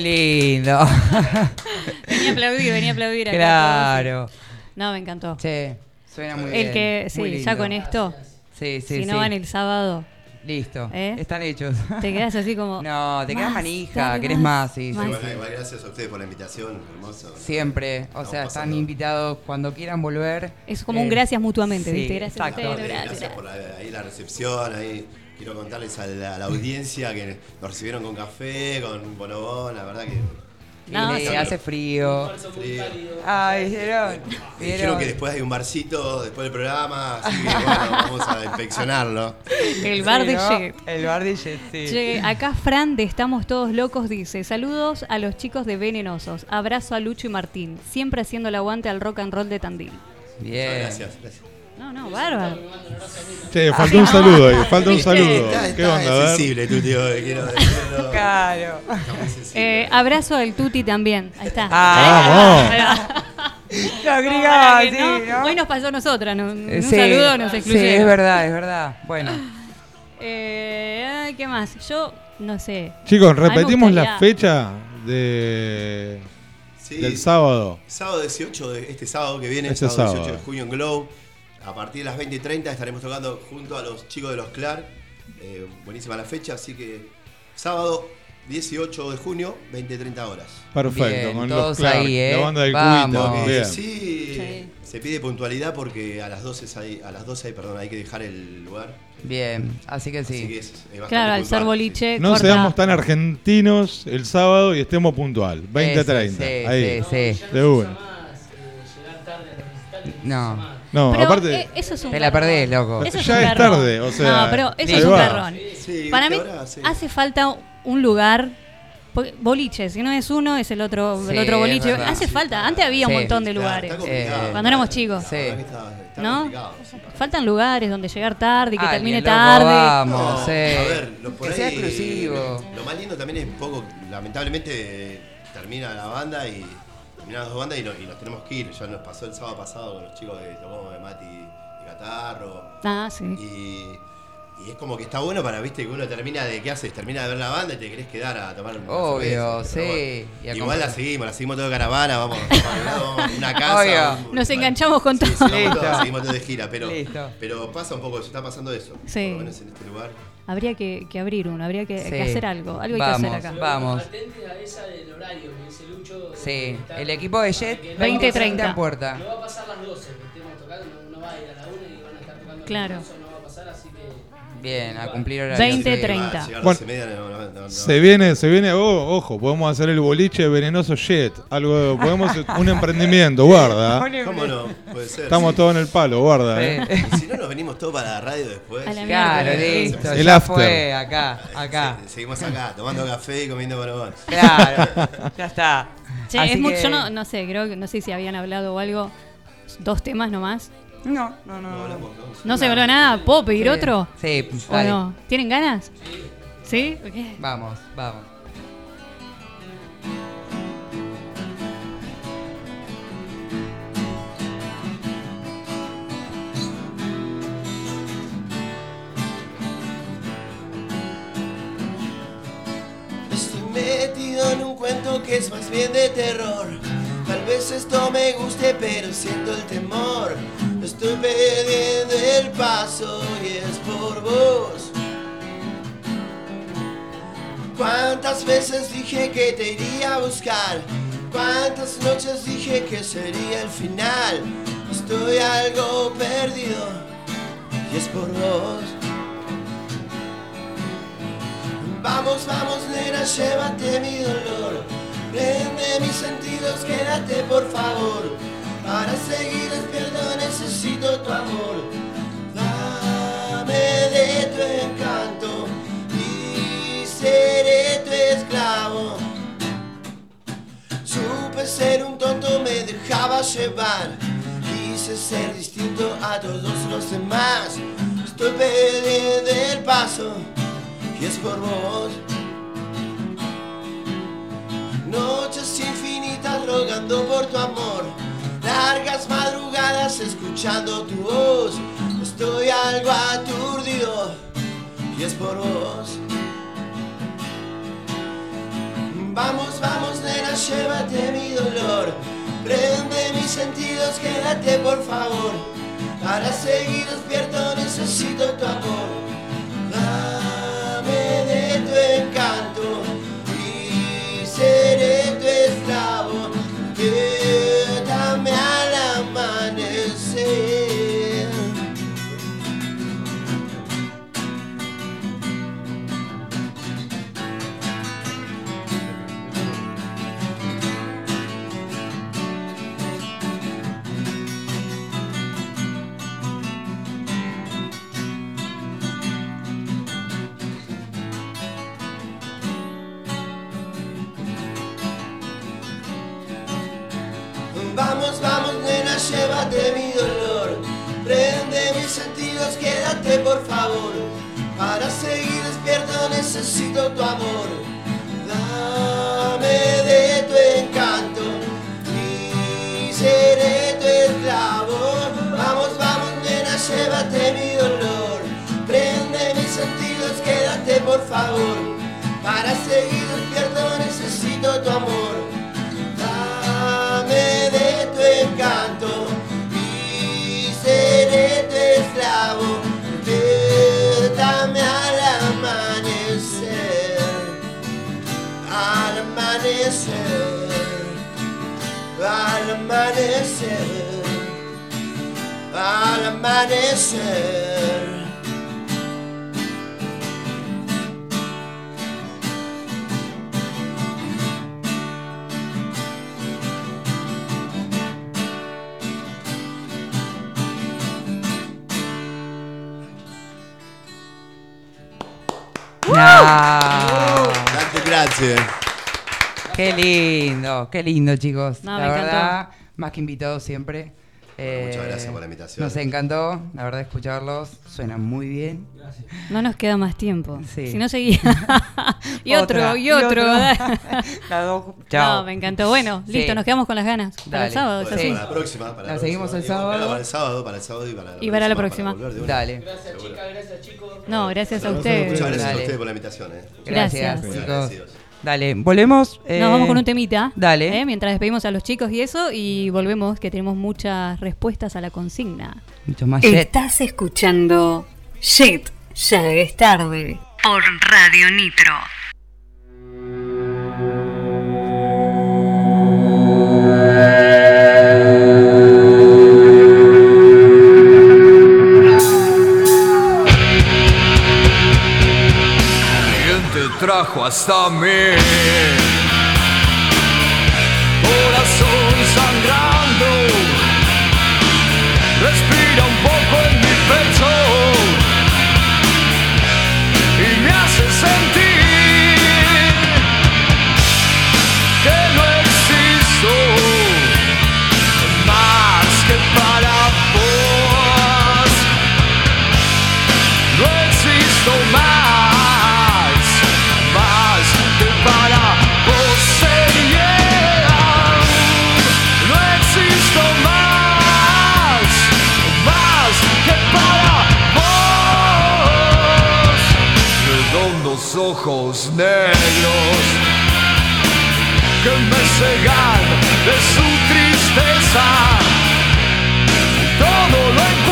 lindo. Venía a aplaudir, venía a aplaudir acá. Claro. No, me encantó. Sí, suena muy El bien. que, sí, ya con esto. Sí, sí, si no sí. van el sábado. Listo. ¿Eh? Están hechos. Te quedas así como. No, te quedas manija, querés más, sí. más. sí, Bueno, gracias a ustedes por la invitación, hermoso. Siempre. O sea, están invitados cuando quieran volver. Es como un Eh, gracias mutuamente, sí, ¿viste? Gracias a exacto. ustedes, Eh, gracias. Gracias por la, ahí la recepción, ahí quiero contarles a la, a la audiencia que nos recibieron con café, con bonobón, la verdad que. No, hace frío. Frío. Ay. Dijeron ¿Vieron? que después hay un barcito después del programa, así que bueno, vamos a inspeccionarlo. El bar de ¿no? Jet. El bar de Jet, sí. Che, acá Fran de Estamos Todos Locos dice, saludos a los chicos de Venenosos, abrazo a Lucho y Martín, siempre haciendo el aguante al rock and roll de Tandil. Bien. Gracias, gracias. No, no, bárbaro. Che, faltó un saludo ahí, falta un saludo. Está- ¿Qué onda? Sensible tío, quiero decirlo. Claro. Eh, abrazo al Tuti también, ahí está. Ah, Ahí va. Lo agregaba, sí, no, ¿no? Hoy nos pasó a nosotras, no- un sí, saludo nos Sí, excluyeron. es verdad, es verdad. Bueno. Eh, ¿Qué más? Yo, no sé. Chicos, repetimos la fecha de Sí. del sábado. Sábado 18, de, este sábado que viene, Este sábado, sábado. 18 de junio en Glow. A partir de las 20 y 30 estaremos tocando junto a los chicos de los Clark. Eh, buenísima la fecha, así que sábado 18 de junio, 20 y 30 horas. Perfecto, Bien, con todos los Clark, ahí, ¿eh? la banda del Vamos. cubito. Bien. sí, se pide puntualidad porque a las 12 hay, a las 12 hay, perdón, hay que dejar el lugar. Bien, así que sí. Así que es, es Claro, al ser boliche, No corta. seamos tan argentinos el sábado y estemos puntual. 20-30. sí, ahí. sí, sí. De una. No. No, Pero, aparte. eh, eso es un Te la perdés, loco. Eso es Ya un es garrón. tarde, o sea, No, pero eso es un garrón. Sí, Para mí sí. hace falta un lugar. Boliche, si no es uno, es el otro, el otro boliche. verdad. Hace falta. Antes había un montón de lugares. Eh, Cuando éramos chicos. Sí. ¿No? Faltan lugares donde llegar tarde y que termine loco, tarde. Vamos, No, sí. A ver, lo, por que sea ahí, exclusivo. Lo más lindo también es un poco, lamentablemente, termina la banda y terminan las dos bandas y, no- y nos tenemos que ir. Ya nos pasó el sábado pasado con los chicos de tocamos de Mati y Catarro. Ah, sí. Y, y es como que está bueno para, viste, que uno termina de, ¿qué haces? Termina de ver la banda y te querés quedar a tomar una Obvio, cerveza, sí. Y Igual la seguimos, la seguimos todo de caravana, vamos, vamos una casa. Obvio. un- Nos enganchamos con Sí, todo. sí, todos, seguimos todos de gira, pero, Listo. pero pasa un poco eso, está pasando eso. Sí. Por lo menos en este lugar. Habría que, que abrir uno, habría que, Sí. que hacer algo. Algo hay Vamos, que hacer acá. Vamos. Atentes a esa del horario que dice Lucho. Sí, el equipo de Jet 20, 30. en puerta. No va a pasar las 12 que estemos tocando, no, no va a ir a la 1 y van a estar tocando. Claro. Bien, a cumplir horario. 20, sí. 30. Ah, llegar a Bueno, 12 y media, no, no, no, no. Se viene, se viene, oh, ojo, podemos hacer el boliche venenoso jet, algo, podemos un emprendimiento, guarda. ¿Cómo no? Puede ser. Estamos sí. todos en el palo, guarda. eh. Y si no, nos venimos todos para la radio después. La Claro, listo. El ya after. fue, acá, acá. Se- Seguimos acá, tomando café y comiendo bonobón. Claro, ya está. Che, Así es mucho, yo no, no sé, creo que no sé si habían hablado o algo. Dos temas nomás. No, no, no. No no. hablamos, ¿no? ¿No se habló nada? ¿Puedo pedir Sí. otro? Sí, ¿O dale. no? ¿Tienen ganas? ¿Sí? Ok. Vamos, vamos. Estoy metido en un cuento que es más bien de terror. Tal vez esto me guste, pero siento el temor. Estoy perdiendo el paso y es por vos. ¿Cuántas veces dije que te iría a buscar? ¿Cuántas noches dije que sería el final? Estoy algo perdido y es por vos. Vamos, vamos, nena, llévate mi dolor. Prende mis sentidos, quédate por favor. Para seguir despierto necesito tu amor. Dame de tu encanto y seré tu esclavo. Supe ser un tonto, me dejaba llevar. Quise ser distinto a todos los demás. Estoy perdiendo el paso y es por vos. Noches infinitas rogando por tu amor. Largas madrugadas escuchando tu voz. Estoy algo aturdido y es por vos. Vamos, vamos, nena, llévate mi dolor. Prende mis sentidos, quédate por favor. Para seguir despierto necesito tu amor. Dame de tu encanto y seré tu esclavo. llévate mi dolor, prende mis sentidos, quédate por favor. Para seguir despierto necesito tu amor. Dame de tu encanto y seré tu esclavo. Vamos, vamos, nena, llévate mi dolor, prende mis sentidos, quédate por favor. Para seguir despierto necesito tu amor. Esclavo. Dame al amanecer, al amanecer, al amanecer, al amanecer. Qué lindo, qué lindo, chicos. No, la me verdad, más que invitados siempre. Eh, muchas gracias por la invitación. Nos encantó, la verdad, escucharlos. Suenan muy bien. No nos queda más tiempo. Sí. Si no seguía. y otro, Otra, y y otro. otro. Las dos. Chao. No, me encantó. Bueno, Sí. listo, nos quedamos con las ganas. Para el sábado, ¿es Bueno, así? para la próxima. Para La la seguimos próxima. el sábado. Para el sábado, para el sábado y para la Y para la próxima. Dale. Gracias, chicas, gracias, chicos. No, gracias a Muchas ustedes. gracias a ustedes por la invitación. Eh. Gracias, Gracias. chicos. Dale, volvemos. eh, Nos vamos con un temita. Dale. ¿eh? Mientras despedimos a los chicos y eso. Y volvemos, que tenemos muchas respuestas a la consigna. Mucho más. Estás escuchando Shit, ya es tarde. Por Radio Nitro. Hasta mí? Ojos negros que me cegan de su tristeza. Todo lo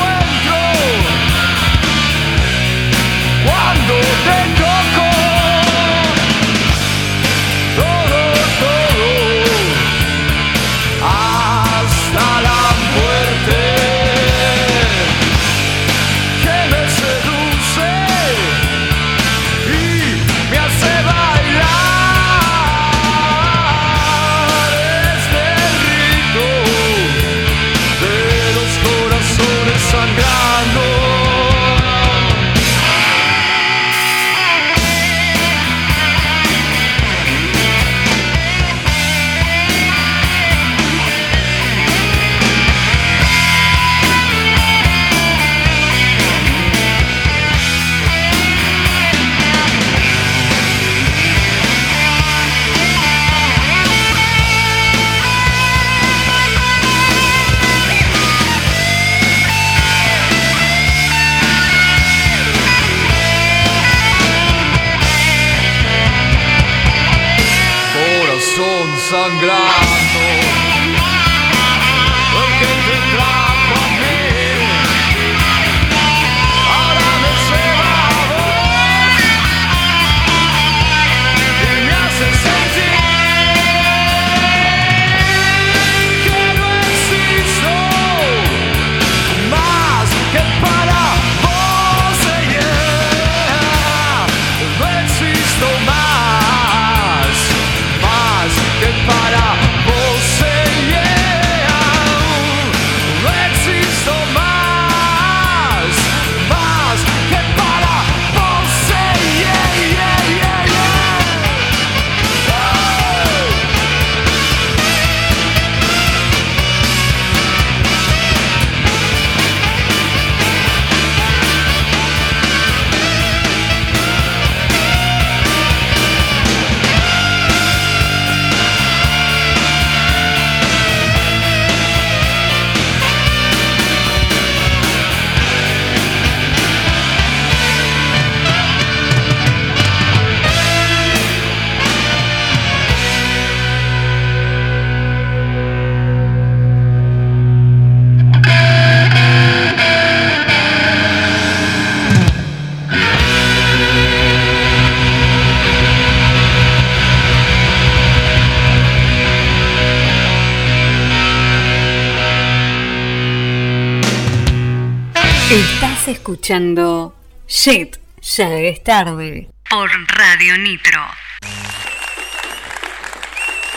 escuchando Shit, ya es tarde por Radio Nitro.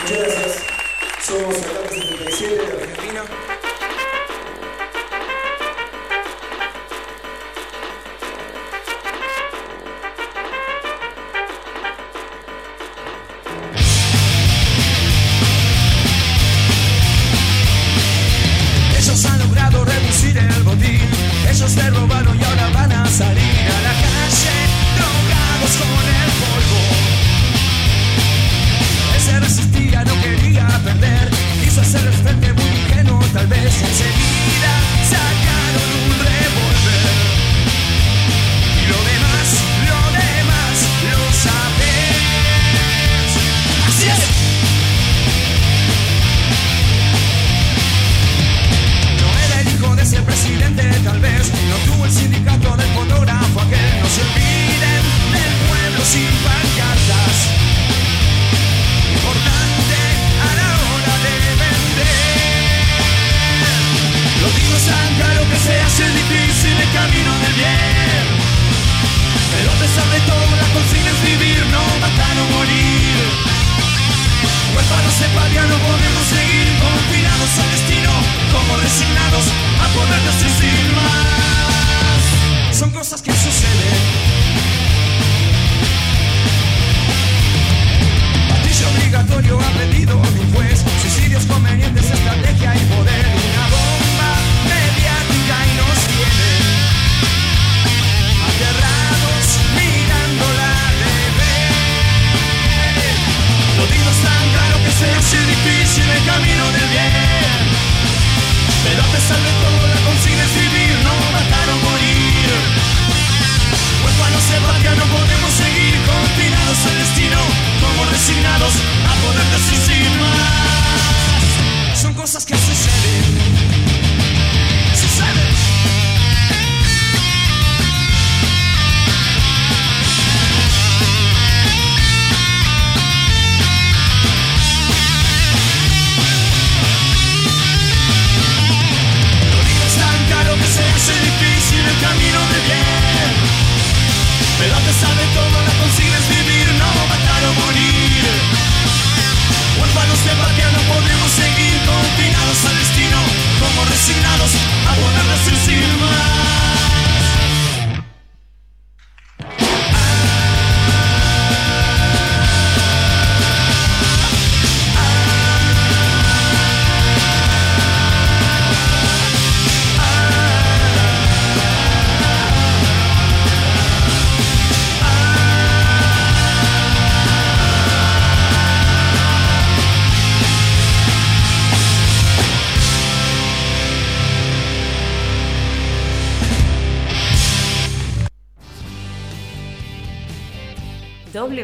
Muchas gracias. Somos Ataque 77 de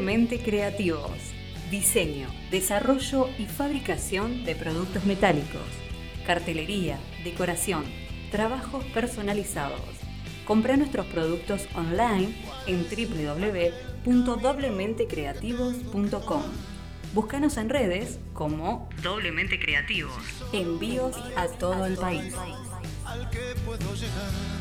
Doblemente creativos. Diseño, desarrollo y fabricación de productos metálicos. Cartelería, decoración, trabajos personalizados. Compra nuestros productos online en www.doblementecreativos.com. Búscanos en redes como Doblemente Creativos. Envíos a todo el país. Al que puedo llegar.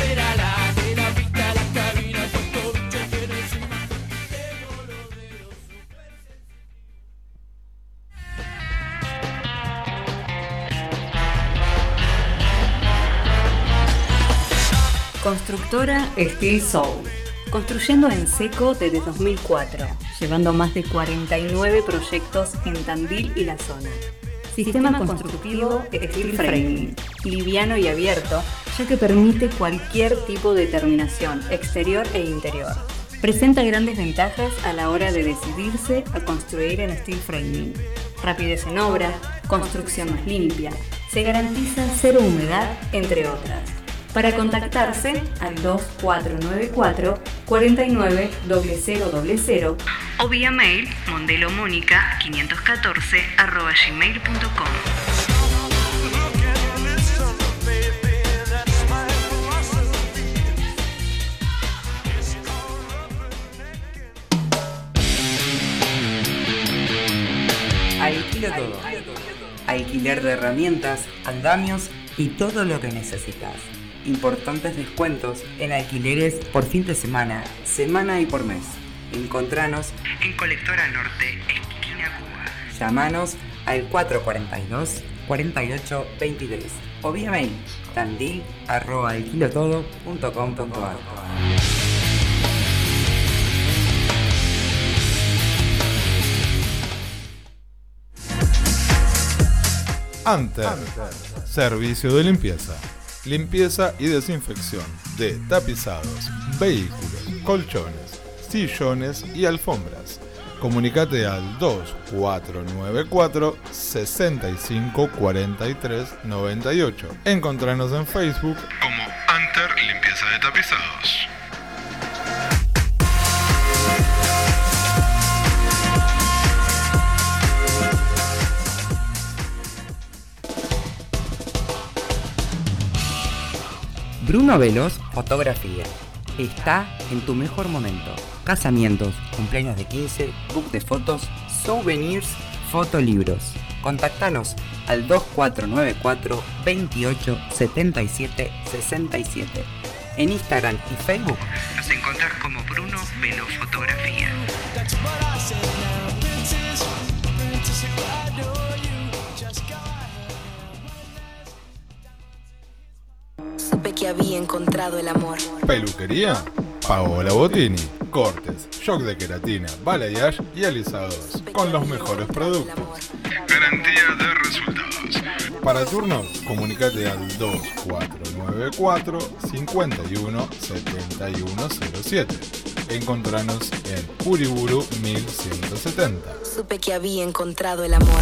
Constructora Steel Soul. Construyendo en seco desde 2004, llevando más de 49 proyectos en Tandil y la zona. Sistema constructivo Steel Framing, liviano y abierto, ya que permite cualquier tipo de terminación, exterior e interior. Presenta grandes ventajas a la hora de decidirse a construir en Steel Framing. Rapidez en obra, construcción más limpia, se garantiza cero humedad, entre otras. Para contactarse al 2494 49 0000 o vía mail mondelomónica 514 arroba gmail.com. Alquilo todo. Alquiler de herramientas, andamios y todo lo que necesitas. Importantes descuentos en alquileres por fin de semana, semana y por mes. Encontranos en Colectora Norte, esquina Cuba. Llamanos al 442 48 23 o vía mail tandil arroba. Anter. Servicio de limpieza. Limpieza y desinfección de tapizados, vehículos, colchones, sillones y alfombras. Comunicate al 2494 65 43 98. Encontranos en Facebook como Anter Limpieza de Tapizados. Bruno Veloz Fotografía. Está en tu mejor momento. Casamientos, cumpleaños de 15, book de fotos, souvenirs, fotolibros. Contactanos al 2494 28 77 67. En Instagram y Facebook nos encontrás como Bruno Veloz Fotografía. Supe que había encontrado el amor. Peluquería, Paola Botini. Cortes, shock de queratina, balayage y alisados. Con los mejores productos. Garantía de resultados. Para turnos, comunicate al 2494 51 7107. Encontranos en Uriburu 1170. Supe que había encontrado el amor.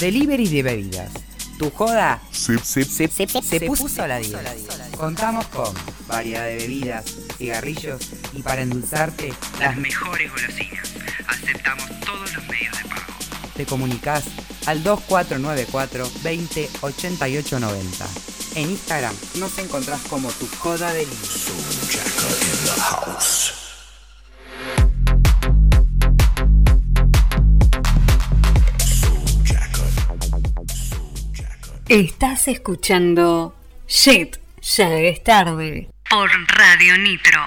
Delivery de bebidas. Tu joda se, se puso a la 10. Contamos con variedad de bebidas, cigarrillos y para endulzarte las mejores golosinas. Aceptamos todos los medios de pago. Te comunicas al 2494 20 88 90. En Instagram nos encontrás como tu joda delivery. Estás escuchando Shit, ya es tarde. Por Radio Nitro.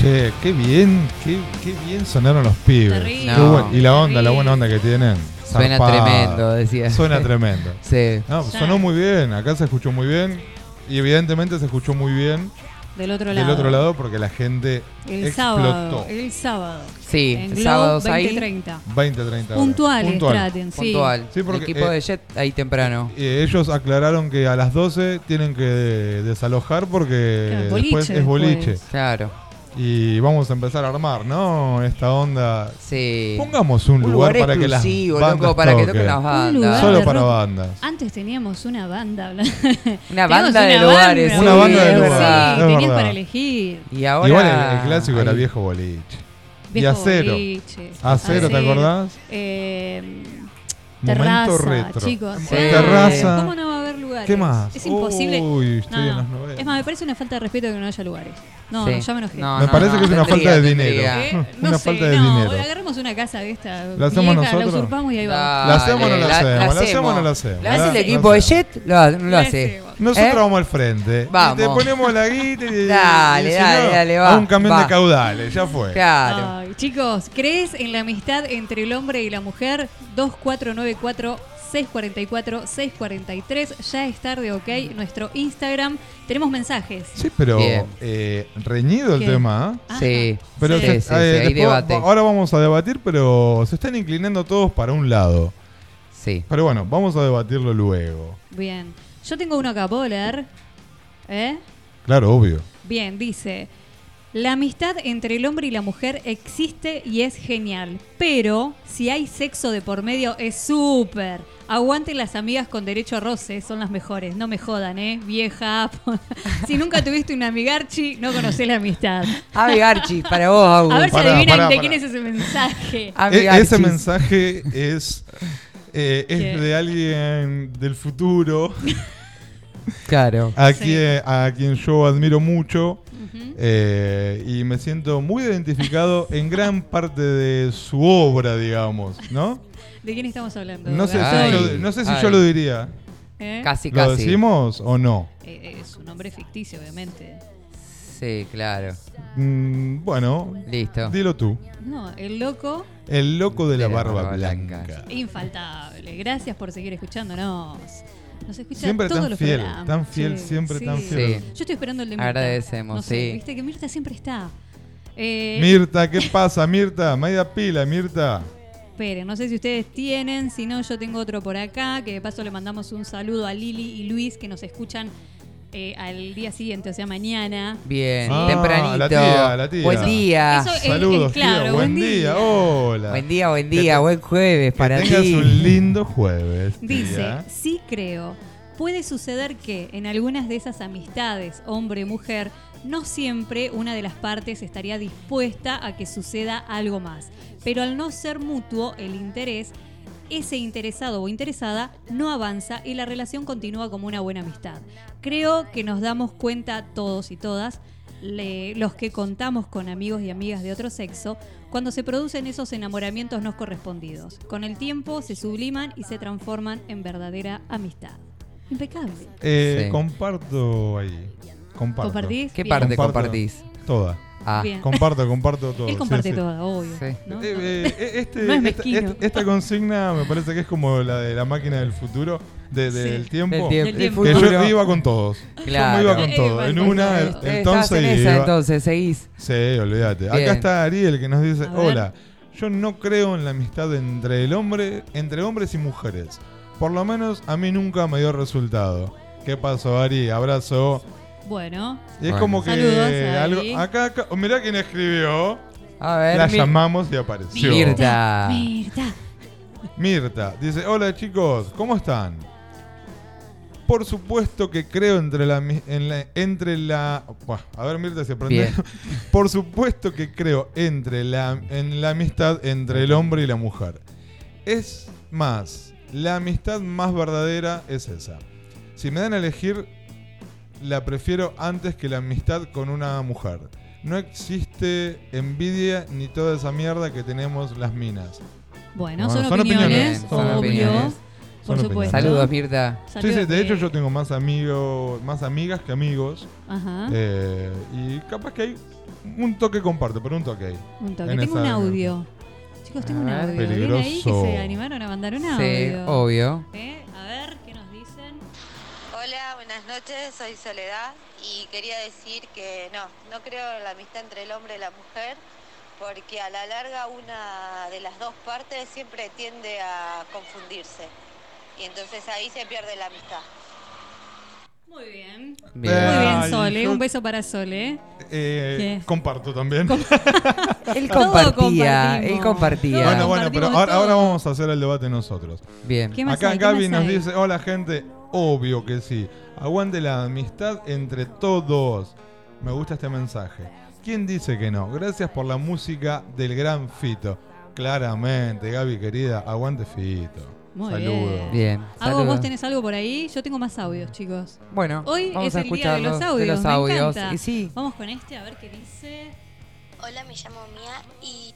Che, qué bien, qué, qué bien sonaron los pibes. Terrible. Qué No, buen- y la onda, la buena onda que tienen. Suena zarpada. tremendo, decía. Suena tremendo. Sí. No, sonó muy bien, acá se escuchó muy bien. Y evidentemente se escuchó muy bien Del otro del lado. otro lado porque la gente El explotó. sábado. El sábado. Sí, En el ahí. 2030. 20, 30 horas. Puntuales Puntual. traten, sí. Puntual. Sí, porque, el equipo eh, de Jet ahí temprano. Y ellos aclararon que a las 12 tienen que desalojar porque Claro, después boliche es boliche. después. Claro. Y vamos a empezar a armar, ¿no? Esta onda. Sí. Pongamos un, Un lugar, lugar para que las bandas loco, para que toquen toquen. las bandas. Solo de para bandas. Antes teníamos una banda. Una banda de una lugares. banda. Una banda de Sí, lugares, es tenías verdad. para elegir. Y ahora. Igual el, el clásico era Ay, viejo boliche. y Viejo acero. boliche, Acero, ¿te acordás? Eh, Momento terraza, retro. chicos. Sí. Terraza. ¿Cómo no lugares? ¿Qué más? Es imposible. Uy, estoy No, en las novelas. Es más, me parece una falta de respeto que no haya lugares. No, Sí. no, ya me enojé. No, Me no, parece no, que es una tendría, falta de dinero. ¿Eh? No una sé, falta de no, dinero. agarremos una casa de esta. ¿La hacemos vieja, nosotros? La usurpamos y ahí vamos. ¿La hacemos o no la hacemos? ¿La hacemos o no la hacemos? ¿La hace el equipo de Jet? Lo, no lo hace. Nosotros ¿Eh? vamos al frente. Vamos. Y te ponemos la guita y, Dale, dale, dale, va, a un camión va. de caudales, ya fue. Claro. Ay, chicos, ¿crees en la amistad entre el hombre y la mujer? 2494 644 643 Ya es tarde, ok. Nuestro Instagram. Tenemos mensajes. Sí, pero Bien. eh, reñido el ¿Qué? tema. ¿eh? Ah, Sí. Pero sí, se- sí, sí, eh, hay después- debate. ahora vamos a debatir, pero se están inclinando todos para un lado. Sí. Pero bueno, vamos a debatirlo luego. Bien. Yo tengo uno acá, ¿puedo leer? ¿Eh? Claro, obvio. Bien, dice. La amistad entre el hombre y la mujer existe y es genial, pero si hay sexo de por medio es súper. Aguanten las amigas con derecho a roce, son las mejores, no me jodan, ¿eh? Vieja. si nunca tuviste una amigarchi, no conocés la amistad. Ave Garchi, para vos, Agus. A ver si Pará, adivinan pará, de pará. quién es ese mensaje. E- ese mensaje es, eh, es de alguien del futuro Claro. a, Sí. quien, a quien yo admiro mucho Eh, y me siento muy identificado en gran parte de su obra, digamos, ¿no? ¿De quién estamos hablando? No sé, si yo, no sé si ay. yo lo diría. ¿Eh? Casi, ¿Lo casi. decimos o no? Eh, es un nombre ficticio, obviamente. Sí, claro. Mm, bueno, Listo. dilo tú. No, el loco El loco de la, De la barba, barba blanca. blanca. infaltable. Gracias por seguir escuchándonos. Nos escucha Siempre todos tan los fiel, programas. tan fiel, siempre tan fiel. Sí. Yo estoy esperando el de Mirta. Agradecemos, No sé, sí. Viste que Mirta siempre está. Eh, Mirta, ¿qué pasa, Mirta? Media pila, Mirta. Esperen, no sé si ustedes tienen, si no, yo tengo otro por acá, que de paso le mandamos un saludo a Lili y Luis que nos escuchan eh, al día siguiente, o sea, mañana. Bien, Ah, tempranito. la tía, la tía. Buen día. Eso es- Saludos, es claro, tío. buen Buen día. día. Hola. Buen día, buen día, te- buen jueves Que para tengas ti. un lindo jueves. Dice, sí creo. Puede suceder que en algunas de esas amistades, hombre-mujer, no siempre una de las partes estaría dispuesta a que suceda algo más. Pero al no ser mutuo el interés, ese interesado o interesada no avanza y la relación continúa como una buena amistad. Creo que nos damos cuenta todos y todas, le- los que contamos con amigos y amigas de otro sexo, cuando se producen esos enamoramientos no correspondidos. Con el tiempo se subliman y se transforman en verdadera amistad. Impecable. Eh, Sí. Comparto ahí. Comparto. ¿Compartís? ¿Qué Bien. parte Comparto. compartís? Toda. Ah, Bien. Comparto, comparto todo. Él comparte sí. todo, obvio. Sí. ¿no? Eh, eh, eh, este- No es esta, mezquino. esta- esta consigna me parece que es como la de la máquina del futuro, de- del Sí. tiempo. Del tiempo. Del tiempo. Que yo iba con todos. Claro. Yo me iba con Eh, todo. eh, En con una. Eh, entonces en esa, entonces, seguís. Sí, olvídate. Bien. Acá está Ariel que nos dice, hola, yo no creo en la amistad entre el hombre, entre hombres y mujeres. Por lo menos a mí nunca me dio resultado. ¿Qué pasó, Ari? Abrazo. Bueno, Y es Bueno. como que Saludos, algo. Acá, acá oh, mirá quién escribió. A ver, La llamamos y apareció. Mirta. Mirta. Mirta dice, hola chicos, ¿cómo están? Por supuesto que creo entre la, mi- en la- entre la Buah, a ver Mirta se aprende. Bien. Por supuesto que creo entre la en la amistad entre el hombre y la mujer. Es más, la amistad más verdadera es esa. Si me dan a elegir, la prefiero antes que la amistad con una mujer. No existe envidia ni toda esa mierda que tenemos las minas. Bueno, Bueno, son, son opiniones, opiniones, son obvio. opiniones. Por Son supuesto. Saludos, Mirta. Sí, Saludos sí, de hecho yo tengo más amigos, más amigas que amigos. Ajá. eh, y capaz que hay un toque comparto, pero un toque ahí. un toque. en Tengo un audio. Chicos, tengo un audio. ¿Viene ahí que Peligroso. se animaron a mandar un Sí, audio? obvio. ¿Eh? Buenas noches, soy Soledad y quería decir que no, no creo en la amistad entre el hombre y la mujer porque a la larga una de las dos partes siempre tiende a confundirse y entonces ahí se pierde la amistad. Muy bien. Bien. Muy bien, Sole, yo- un beso para Sole. Eh, comparto también. Él compartía, él compartía. Bueno, bueno, pero ahora, vamos a hacer el debate nosotros. Bien. ¿Qué más Acá hay? ¿Qué Gaby más nos hay? dice, hola gente, obvio que sí. Aguante la amistad entre todos. Me gusta este mensaje. ¿Quién dice que no? Gracias por la música del gran Fito. Claramente, Gaby querida, aguante Fito. Muy Saludos. bien. Bien. Saludos. vos tenés algo por ahí. Yo tengo más audios, chicos. Bueno, Hoy vamos es a el día de los audios. de los me audios. encanta. Y sí. Vamos con este a ver qué dice. Hola, me llamo Mía y.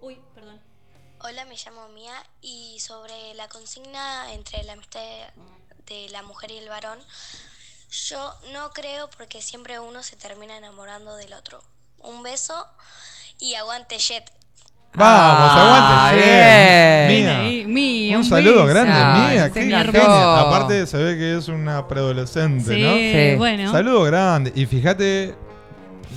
Uy, perdón. Hola, me llamo Mía y sobre la consigna entre la amistad de la mujer y el varón, yo no creo porque siempre uno se termina enamorando del otro. Un beso y aguante Jet. Vamos, Ah, aguante. Jen. Mía. Ahí, Mía, Un un saludo beso. grande, Mía. Qué genia. Aparte se ve que es una preadolescente, Sí, ¿no? Sí. bueno. Saludo grande. Y fíjate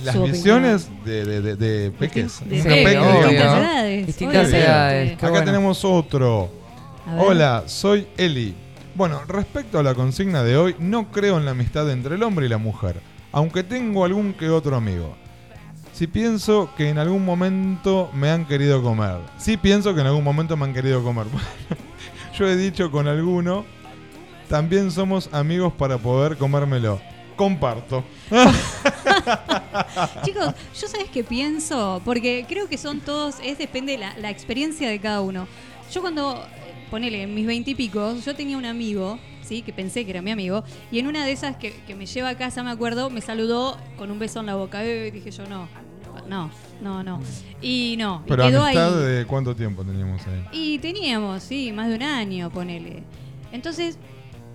las Su visiones de, de, de, de peques. De Sí, peque, obvio. digamos, ¿no? Distintas edades. Acá bueno. tenemos otro. Hola, soy Eli. Bueno, respecto a la consigna de hoy, no creo en la amistad entre el hombre y la mujer, aunque tengo algún que otro amigo. Si pienso que en algún momento me han querido comer. Sí pienso que en algún momento me han querido comer. Yo he dicho con alguno, también somos amigos para poder comérmelo. Comparto. Chicos, yo sabes qué pienso, porque creo que son todos, es depende de la, la experiencia de cada uno. Yo cuando, ponele, en mis veintipicos, yo tenía un amigo, ¿sí? Que pensé que era mi amigo, y en una de esas que, que me lleva a casa, me acuerdo, me saludó con un beso en la boca. Y dije yo, no, no, no, no. Y no, Pero y quedó amistad ahí. de cuánto tiempo teníamos ahí. Y teníamos, sí, más de un año, ponele. Entonces,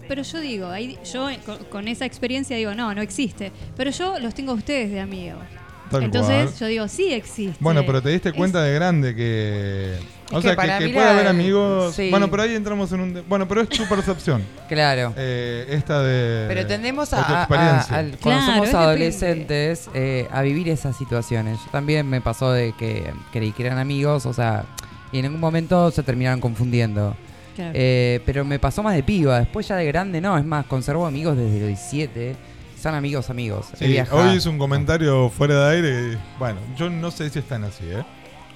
pero yo digo, ahí, yo con, con esa experiencia digo, no, no existe. Pero yo los tengo a ustedes de amigos. Tal Entonces cual. yo digo, sí existe. Bueno, pero te diste Es- cuenta de grande que. O sea, que que, para que mí puede la- haber amigos. sí. Bueno, pero ahí entramos en un. de- Bueno, pero es tu percepción. Claro. Eh, esta de. Pero tendemos a, a- cuando Claro, somos adolescentes eh, a vivir esas situaciones. Yo también me pasó de que creí que eran amigos, o sea, y en algún momento se terminaron confundiendo. Claro. Eh, pero me pasó más de piba, después ya de grande no, es más, conservo amigos desde los 17, son amigos amigos. Sí, hoy hice un comentario fuera de aire. bueno, yo no sé si están así, ¿eh?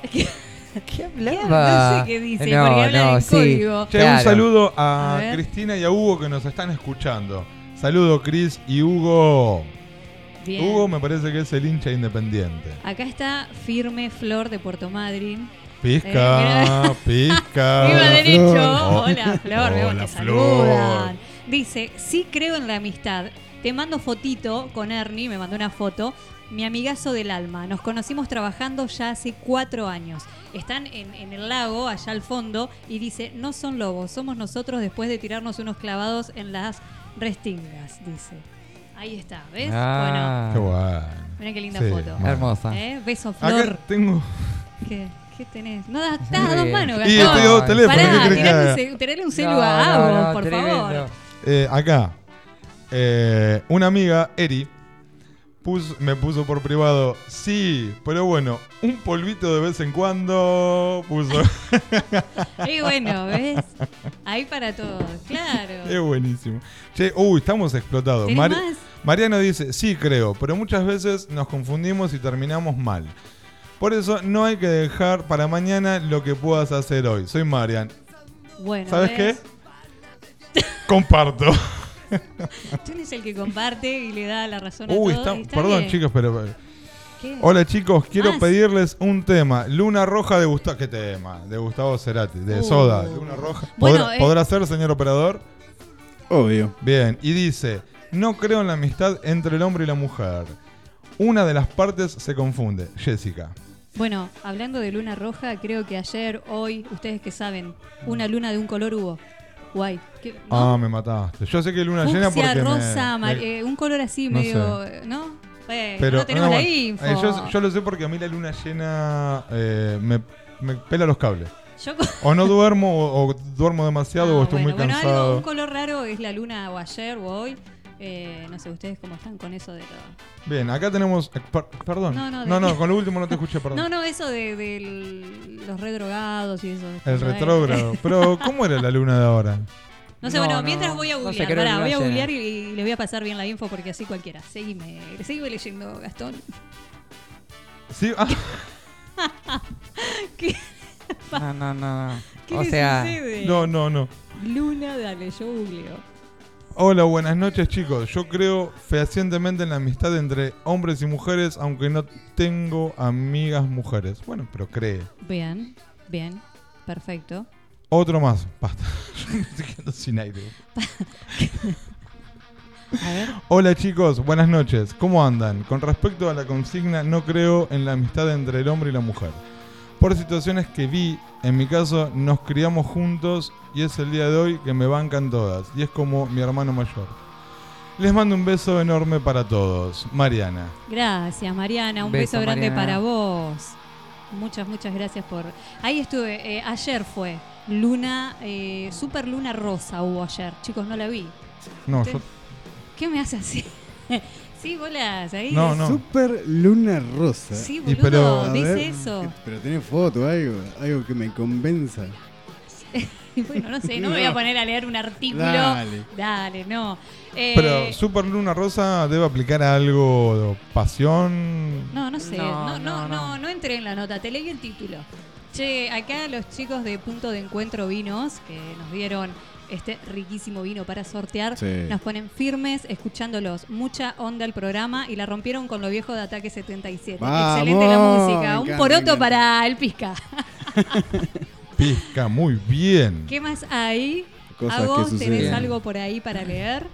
¿Qué No sé qué dice, No, porque habla no, en sí. código. Che, Claro. un saludo a. Cristina y a Hugo que nos están escuchando. Saludo, Cris y Hugo. Bien. Hugo me parece que es el hincha independiente. Acá está firme Flor de Puerto Madryn. Pisca, Eh, pisca. Viva derecho. Hola, Flor. Hola, que Flor. saludan. Dice, sí creo en la amistad. Te mando fotito con Ernie, me mandó una foto. Mi amigazo del alma. Nos conocimos trabajando ya hace cuatro años. Están en, en el lago, allá al fondo, y dice, no son lobos, somos nosotros después de tirarnos unos clavados en las restingas, dice. Ahí está, ¿ves? Ah. Qué bueno. Bueno, mira qué linda Sí, foto. Hermosa. ¿Eh? Beso, Flor. Acá tengo. ¿Qué? ¿Qué tenés? No das, das a dos manos, Y Gastón. estoy a dos teléfonos, Pará, ¿qué tirale un, tirale celu No, a no, Avo, no, por tremendo. favor. Eh, acá, eh, una amiga, Eri, pus- me puso por privado, sí, pero bueno, un polvito de vez en cuando puso. Y bueno, ¿ves? Ahí para todos, claro. es buenísimo. Che, uy, estamos explotados. ¿Tenés Mari- más? Mariano dice, sí creo, pero muchas veces nos confundimos y terminamos mal. Por eso no hay que dejar para mañana lo que puedas hacer hoy. Soy Marian. Bueno, ¿Sabes ¿ves? qué? Comparto. Tú eres el que comparte y le da la razón a Uy, todos. está- está perdón bien. chicos, pero... ¿Qué? Hola chicos, quiero Ah, pedirles un tema. Luna Roja de Gustavo... ¿Qué tema? De Gustavo Cerati, de Uh. Soda. Luna Roja. Bueno, ¿Podrá, eh. podrá ser, señor operador? Obvio. Bien, y dice, no creo en la amistad entre el hombre y la mujer. Una de las partes se confunde. Jessica. Bueno, hablando de luna roja, creo que ayer, hoy, ustedes que saben, una luna de un color hubo. Guay. ¿Qué-? Ah, me mataste. Yo sé que luna llena Fucsia, porque me- rosa, me- eh, un color así No medio, sé. ¿no? Bueno, Pero no tenemos no, la bueno, info. eh, yo, yo lo sé porque a mí la luna llena eh, me, me pela los cables. Yo- O no duermo o, o duermo demasiado o Ah, estoy bueno, muy bueno, algo- cansado. un color raro es la luna o ayer o hoy. Eh, no sé, ustedes cómo están con eso de lo... Bien, acá tenemos. eh, per- perdón. No, no, No, de- no, con lo último no te escuché, perdón. No, no, eso de, de los redrogados y eso. El retrógrado. Pero, ¿cómo era la luna de ahora? No sé, No, bueno, no, mientras voy a no sé, googlear, creo pará, voy a googlear y, y le voy a pasar bien la info porque así cualquiera. Seguime, sigue leyendo, Gastón. Sí, ah, ¿Qué, No, no, no. ¿Qué o le sea, sucede? no, no, no. Luna, dale, yo googleo. Hola, buenas noches chicos. Yo creo fehacientemente en la amistad entre hombres y mujeres, aunque no tengo amigas mujeres. Bueno, pero cree. Bien, bien, perfecto. Otro más. Basta. Yo me estoy quedando sin aire. A ver. Hola chicos, buenas noches. ¿Cómo andan? Con respecto a la consigna, no creo en la amistad entre el hombre y la mujer. Por situaciones que vi, en mi caso, nos criamos juntos y es el día de hoy que me bancan todas. Y es como mi hermano mayor. Les mando un beso enorme para todos. Mariana. Gracias, Mariana. Un Beso, beso, grande Mariana. para vos. Muchas, muchas gracias por. Ahí estuve. eh, ayer fue. Luna, eh, Super Luna Rosa hubo ayer. Chicos, no la vi. No, ¿Usted- yo. ¿Qué me hace así? sí, bolas, ahí. No, no. Super Luna Rosa. Sí, boludo, pero- dice ver, eso. Pero tenés foto, algo, algo que me convenza. bueno, no sé, no me voy a poner a leer un artículo. Dale. Dale, no. Eh, Pero Super Luna Rosa debe aplicar a algo de pasión. No, no sé, No, no, no, no, no, no, entré en la nota, te leí el título. Che, acá los chicos de Punto de Encuentro Vinos, que nos dieron este riquísimo vino para sortear, Sí. nos ponen firmes escuchándolos. Mucha onda el programa y la rompieron con lo viejo de Ataque 77. Vamos, Excelente la música. Un encanta, poroto para el Pisca. Pisca muy bien. ¿Qué más hay? Cosas Hago, que ¿tenés algo por ahí para leer?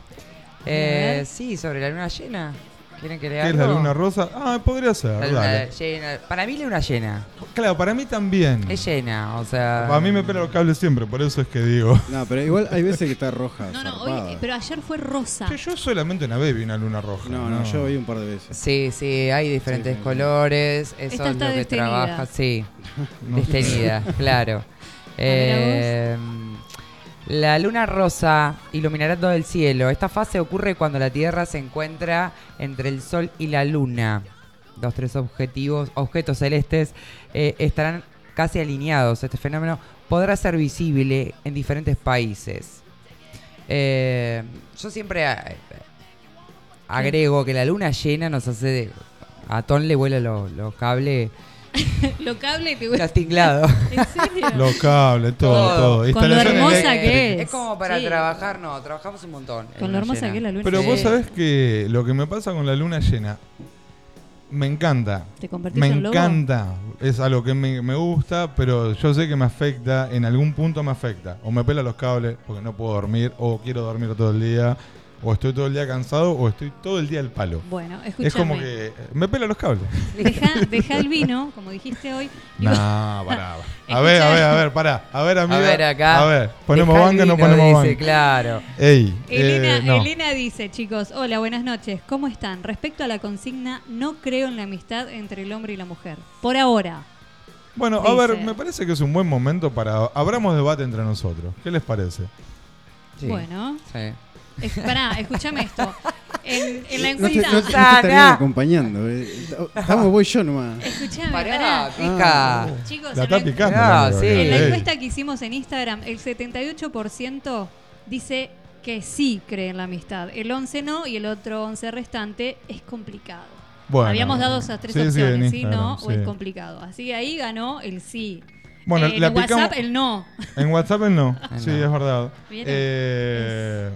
eh, sí, sobre la luna llena. ¿Quieren que ¿Qué es la algo? luna rosa? Ah, podría ser. La luna dale. llena. Para mí luna llena. Claro, para mí también. Es llena, o sea. A mí me pela los cables siempre, por eso es que digo. No, pero igual hay veces que está roja. No, no, zarpada. hoy, pero ayer fue rosa. Yo solamente una vez vi una luna roja. No, no, yo vi un par de veces. Sí, sí, hay diferentes Sí, sí, sí. colores. Eso Esta es está lo que trabaja. Sí, No. destenida, claro. ver, ¿a Eh, la luna rosa iluminará todo el cielo. Esta fase ocurre cuando la Tierra se encuentra entre el Sol y la Luna. Los tres objetivos, objetos celestes eh, estarán casi alineados. Este fenómeno podrá ser visible en diferentes países. Eh, yo siempre eh, agrego que la luna llena nos hace... a Ton le vuela los cables Lo cable te los tinglados. ¿En serio? Los cables, todo, todo. Con lo hermosa que es. Es como para Sí. trabajar, no, trabajamos un montón. Con lo hermosa llena. que es la luna. Pero vos sabés que lo que me pasa con la luna llena me encanta. ¿Te convertís Me en lobo? encanta. Es algo que me, me gusta, pero yo sé que me afecta, en algún punto me afecta. O me pela los cables porque no puedo dormir, o quiero dormir todo el día, o estoy todo el día cansado, o estoy todo el día al palo. Bueno, escúchame. Es como que me pela los cables. Deja, deja el vino, como dijiste hoy. No, pará. A ver, a ver, a ver, pará. A ver, amiga. A ver acá. A ver, ponemos banca, no vino, ponemos dice, banca. claro. Ey, Elena, eh, no. Elena dice, chicos, hola, buenas noches, ¿cómo están? Respecto a la consigna, no creo en la amistad entre el hombre y la mujer. Por ahora. Bueno, a ver, me parece que es un buen momento para. Abramos debate entre nosotros. ¿Qué les parece? Sí. Bueno, Sí. Es, pará, escúchame esto. En, en la encuesta... no te- no te estarían acompañando. eh. Estamos, voy yo nomás. Escuchame, Pará, pará. pica. Chicos, La en está la- picando. Ah, sí. eh. En la Ey. encuesta que hicimos en Instagram, el 78% dice que sí cree en la amistad. El 11 no y el otro 11 restante es complicado. Bueno, Habíamos dado esas tres sí, sí, en opciones, sí, Instagram, no o es complicado. Así que ahí ganó el sí. Bueno, Eh, en la WhatsApp picamos- el no. En WhatsApp el no. Sí, es verdad. Miren, Eh,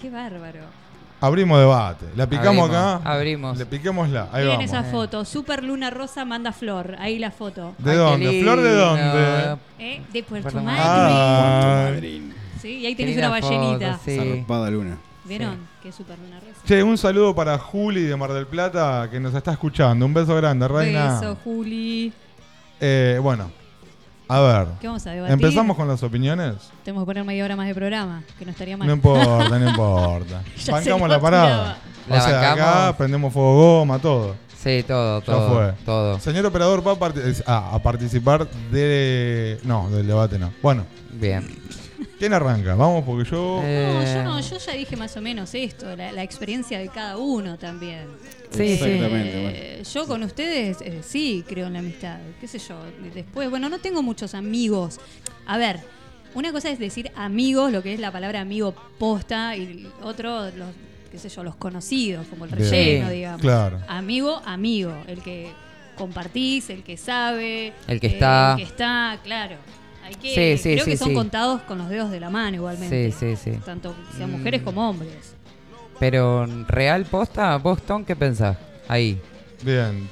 Qué bárbaro. abrimos debate. La picamos Abrimos, acá. abrimos. Le piquémosla. Ahí Miren vamos. esa foto. Super Luna Rosa manda flor. Ahí la foto. ¿De Ay, qué dónde? ¿Flor de lindo. dónde? ¿Eh? De Puerto Puerto Madryn. Ah, Sí, y ahí tenés una linda foto, ballenita. sí. Zarpada luna. ¿Vieron? Qué Super Luna Rosa. Che, un saludo para Juli de Mar del Plata que nos está escuchando. Un beso grande, reina. Beso, Juli. Eh, bueno, a ver. ¿Qué vamos a debatir? ¿Empezamos con las opiniones? Tenemos que poner media hora más de programa, que no estaría mal. No importa, no importa. Ya Bancamos la parada. tiraba. O sea, ¿La acá bancamos? prendemos fuego goma, todo. Sí, todo, Ya todo. fue. Todo. Señor operador va a, parti- ah, a participar de... No, del debate no. Bueno, Bien. ¿Quién arranca? Vamos porque yo... No, Eh, yo no, yo ya dije más o menos esto, la, la experiencia de cada uno también. Sí, Exactamente, Eh, Yo con ustedes eh, sí creo en la amistad, qué sé yo. Después, bueno, no tengo muchos amigos. A ver, Una cosa es decir amigos, lo que es la palabra amigo posta, y otro, los, qué sé yo, los conocidos, como el relleno, digamos. claro. Amigo, amigo, el que compartís, el que sabe. El que eh, está. El que está, claro. Hay que, Sí, sí, creo sí, que son contados con los dedos de la mano igualmente. Sí, sí, sí. Tanto sean Mm. mujeres como hombres. Pero real posta, vos Tom, ¿qué pensás? Ahí. Bien.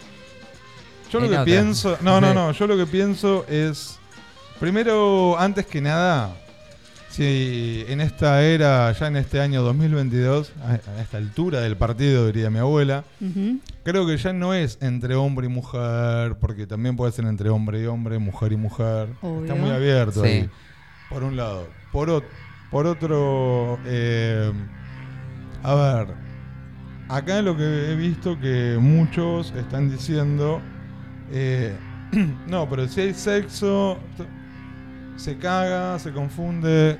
Yo lo que otra. pienso. No, no, no. Yo lo que pienso es. Primero, antes que nada, si en esta era, ya en este año 2022, a, a esta altura del partido, diría mi abuela, creo que ya no es entre hombre y mujer, porque también puede ser entre hombre y hombre, mujer y mujer. Obvio. Está muy abierto Sí. ahí. Por un lado. Por, ot- por otro. eh, a ver. Acá lo que he visto que muchos están diciendo. eh, no, pero si hay sexo. Se caga, se confunde.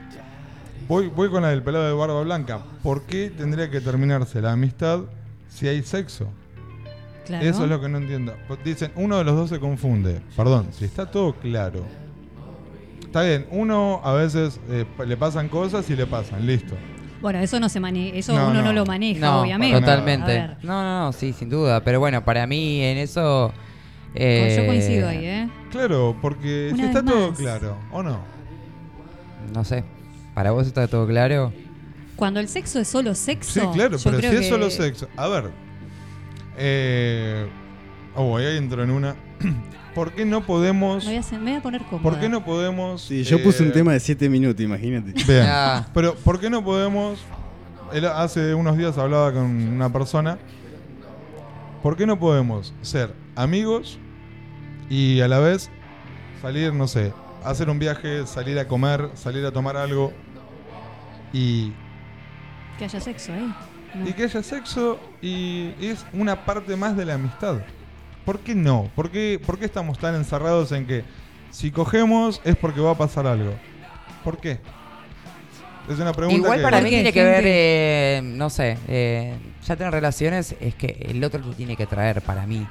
Voy, voy con la del pelado de barba blanca. ¿Por qué tendría que terminarse la amistad si hay sexo? Claro. Eso es lo que no entiendo. Dicen, uno de los dos se confunde. Perdón, si está todo claro. Está bien, uno a veces eh, le pasan cosas y le pasan, listo. Bueno, eso no se maneja, eso No, uno no, no. lo maneja, No, obviamente. totalmente. No, no, no, sí, sin duda. Pero bueno, para mí en eso. Eh, yo coincido ahí, ¿eh? Claro, porque Una si vez está todo más. claro, ¿o no? No sé. ¿Para vos está todo claro? Cuando el sexo es solo sexo. Sí, claro, yo pero creo si es que- solo sexo. A ver. Eh, oh, ahí entro en una. ¿Por qué no podemos. Me voy a, hacer- me voy a poner cómoda. ¿Por qué no podemos. Sí, yo puse un eh, tema de 7 minutos, imagínate. Bien. Ah. Pero, ¿por qué no podemos? Él hace unos días hablaba con una persona. ¿Por qué no podemos ser amigos y a la vez salir, no sé, hacer un viaje, salir a comer, salir a tomar algo y, Que haya sexo ahí. No. y que haya sexo y es una parte más de la amistad? ¿Por qué no? ¿Por qué, por qué estamos tan encerrados en que si cogemos es porque va a pasar algo? ¿Por qué? Es una pregunta Igual que- para mí tiene que gente- ver, eh, no sé, eh, ya tener relaciones es que el otro te tiene que traer para mí.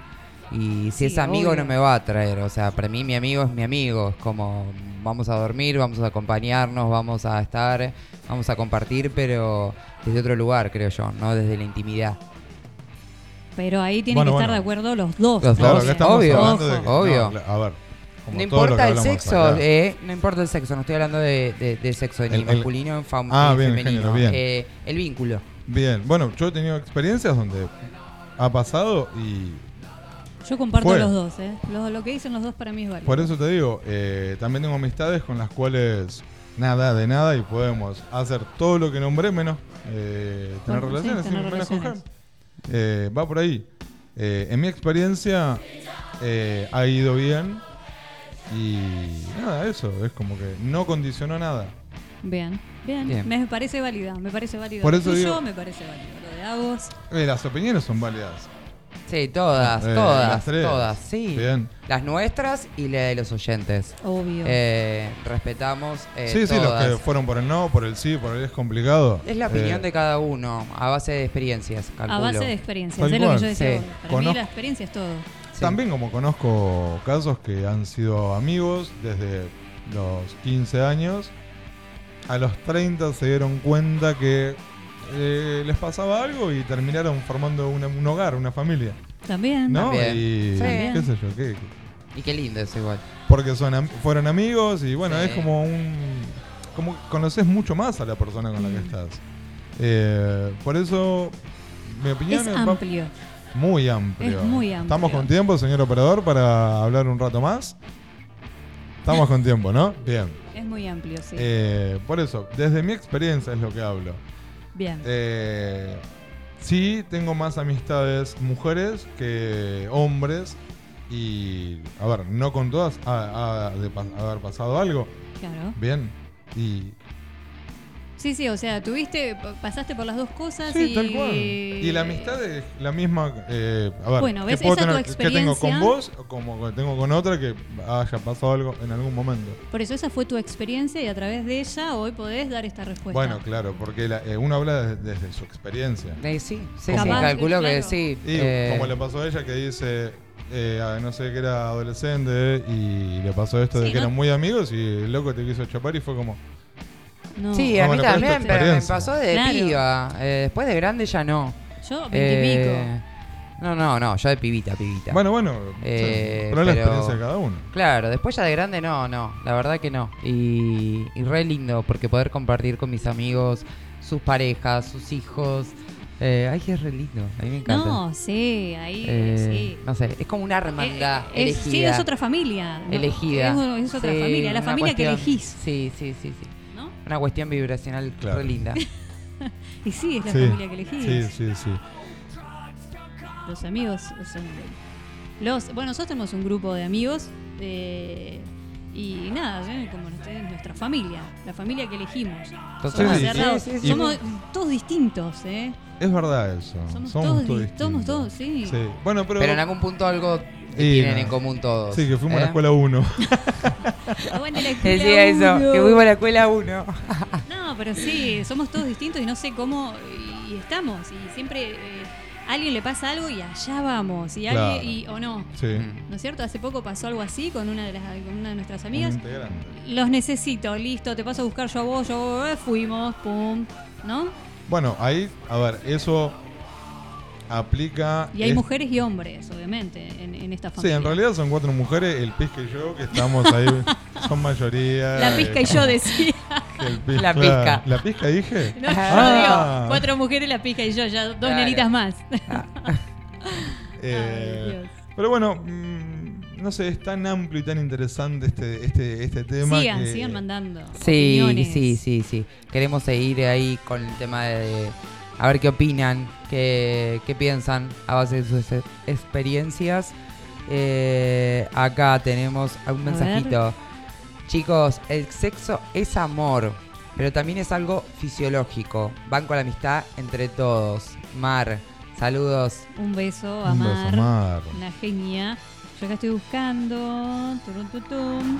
Y si Sí, es amigo obvio. no me va a traer, o sea, para mí mi amigo es mi amigo, es como vamos a dormir, vamos a acompañarnos, vamos a estar, vamos a compartir, pero desde otro lugar, creo yo, no desde la intimidad. Pero ahí tienen Bueno, que estar de acuerdo los dos. Los Claro, dos, obvio, hablando de que- obvio. no, a ver, como No importa el sexo, acá. eh, no importa el sexo, no estoy hablando de, de- de sexo ni El- el- masculino ni fam- Ah, ni bien, el femenino. género, bien. Eh, el vínculo. Bien, bueno, yo he tenido experiencias donde ha pasado y Yo comparto Fue. los dos, ¿eh? Lo, lo que dicen los dos para mí es válido. por eso te digo, eh, también tengo amistades con las cuales nada de nada y podemos hacer todo lo que nombré menos eh, tener sí, relaciones, tener sí, menos relaciones. Eh, va por ahí. Eh, en mi experiencia eh, ha ido bien y nada, eso, es como que no condicionó nada. Bien, bien, Bien. Me parece válida, me parece válido. Por eso digo- me parece válido. Lo de Agos, Eh, las opiniones son válidas. Sí, todas, Eh, todas, las tres. todas, sí. Bien. Las nuestras y la de los oyentes. obvio. Eh, respetamos eh, sí, sí, los que fueron por el no, por el sí, por el es complicado. Es la opinión Eh, de cada uno, a base de experiencias, calculo. a base de experiencias, Tal es lo que yo decía. Sí. Para mí Conozco- la experiencia es todo. Sí. También como conozco casos que han sido amigos desde los 15 años, a los 30 se dieron cuenta que eh, les pasaba algo y terminaron formando una- un hogar, una familia. También. ¿No? También. Y Sí. qué sé yo, qué, Y qué lindo es igual. porque son am- fueron amigos y bueno, Sí. es como un... como conoces mucho más a la persona con la que Mm. estás. Eh, por eso, mi opinión Es va- amplio. Muy amplio. Es muy amplio. ¿Estamos con tiempo, señor operador, para hablar un rato más? Estamos con tiempo, ¿no? Bien. Es muy amplio, sí. Eh, por eso, desde mi experiencia es lo que hablo. Bien. Eh, sí, tengo más amistades mujeres que hombres. Y, a ver, no con todas ha, ha de pa- haber pasado algo. Claro. Bien. Y, Sí, sí, o sea, tuviste, pasaste por las dos cosas sí, y... tal cual. Y la amistad es la misma. eh, a ver, Bueno, ¿qué ¿ves? puedo Esa tu tener- que tengo con experiencia. vos o como que tengo con otra que haya pasado algo en algún momento? Por eso esa fue tu experiencia y a través de ella hoy podés dar esta respuesta. Bueno, claro, porque la- eh, uno habla desde, desde su experiencia. Eh, sí, sí, sí, Capaz, calculo que claro. sí. Y eh, como le pasó a ella que dice, eh, a- no sé, que era adolescente y le pasó esto de que ¿no? eran muy amigos y el loco te quiso chapar y fue como. No. Sí, a mí bueno, pero también, esta pero me pasó de Claro. piba. Eh, después de grande ya no. Yo, Eh, veintipico. no, no, no, yo de pibita, pibita. Bueno, bueno, Eh, pero es la experiencia de cada uno. Claro, después ya de grande no, no, la verdad que no. Y, y re lindo porque poder compartir con mis amigos, sus parejas, sus hijos. Eh, ay, es re lindo, a mí me encanta. No, sí, ahí Eh, sí. No sé, es como una hermandad Eh, es- sí, es otra familia. ¿no? Elegida. Es, es otra Sí, familia, la familia que elegís. Sí, sí, sí, sí. Una cuestión vibracional Claro. re linda. Y sí, es la Sí, familia que elegís. Sí, sí, sí. Los amigos son los bueno nosotros tenemos un grupo de amigos eh, y nada ¿eh? como ustedes, nuestra familia la familia que elegimos somos, Sí, cerrados, sí, sí, sí. somos todos distintos ¿eh? Es verdad eso. somos, Somos, todos, todos di- distintos. somos todos sí, Sí. Bueno, pero. Pero en algún punto algo Y tienen no. en común todos. Sí, que fuimos a la ¿eh? escuela 1. Aguante la escuela Decía eso, uno. que fuimos a la escuela 1. no pero sí somos todos distintos y no sé cómo y, estamos y siempre eh, a alguien le pasa algo y allá vamos y alguien Claro. y, o no Sí. ¿No es cierto? Hace poco pasó algo así con una de, las, con una de nuestras amigas. Los necesito, listo, te paso a buscar yo a vos, yo eh, fuimos, pum, ¿no? Bueno, ahí, a ver, eso aplica. Y hay es- mujeres y hombres, obviamente, en, en esta Sí, familia. en realidad son cuatro mujeres, el Pizca y yo, que estamos ahí, son mayoría. La pizca y yo decía. Pizca- La pizca. ¿La pizca dije? No, yo Ah. digo, cuatro mujeres, la pizca y yo, ya dos Claro. nenitas más. Eh, Ay, Dios. pero bueno, mm, no sé, es tan amplio y tan interesante este, este, este tema. sigan, que- sigan mandando. Sí, opiniones. sí, sí, sí. Queremos seguir ahí con el tema de, a ver qué opinan, qué, qué piensan a base de sus experiencias. Eh, acá tenemos un mensajito. Chicos, el sexo es amor, pero también es algo fisiológico. Van con la amistad entre todos. Mar, saludos. Un beso a Un beso, Mar, Mar. una genia. Yo acá estoy buscando. turun, tutum.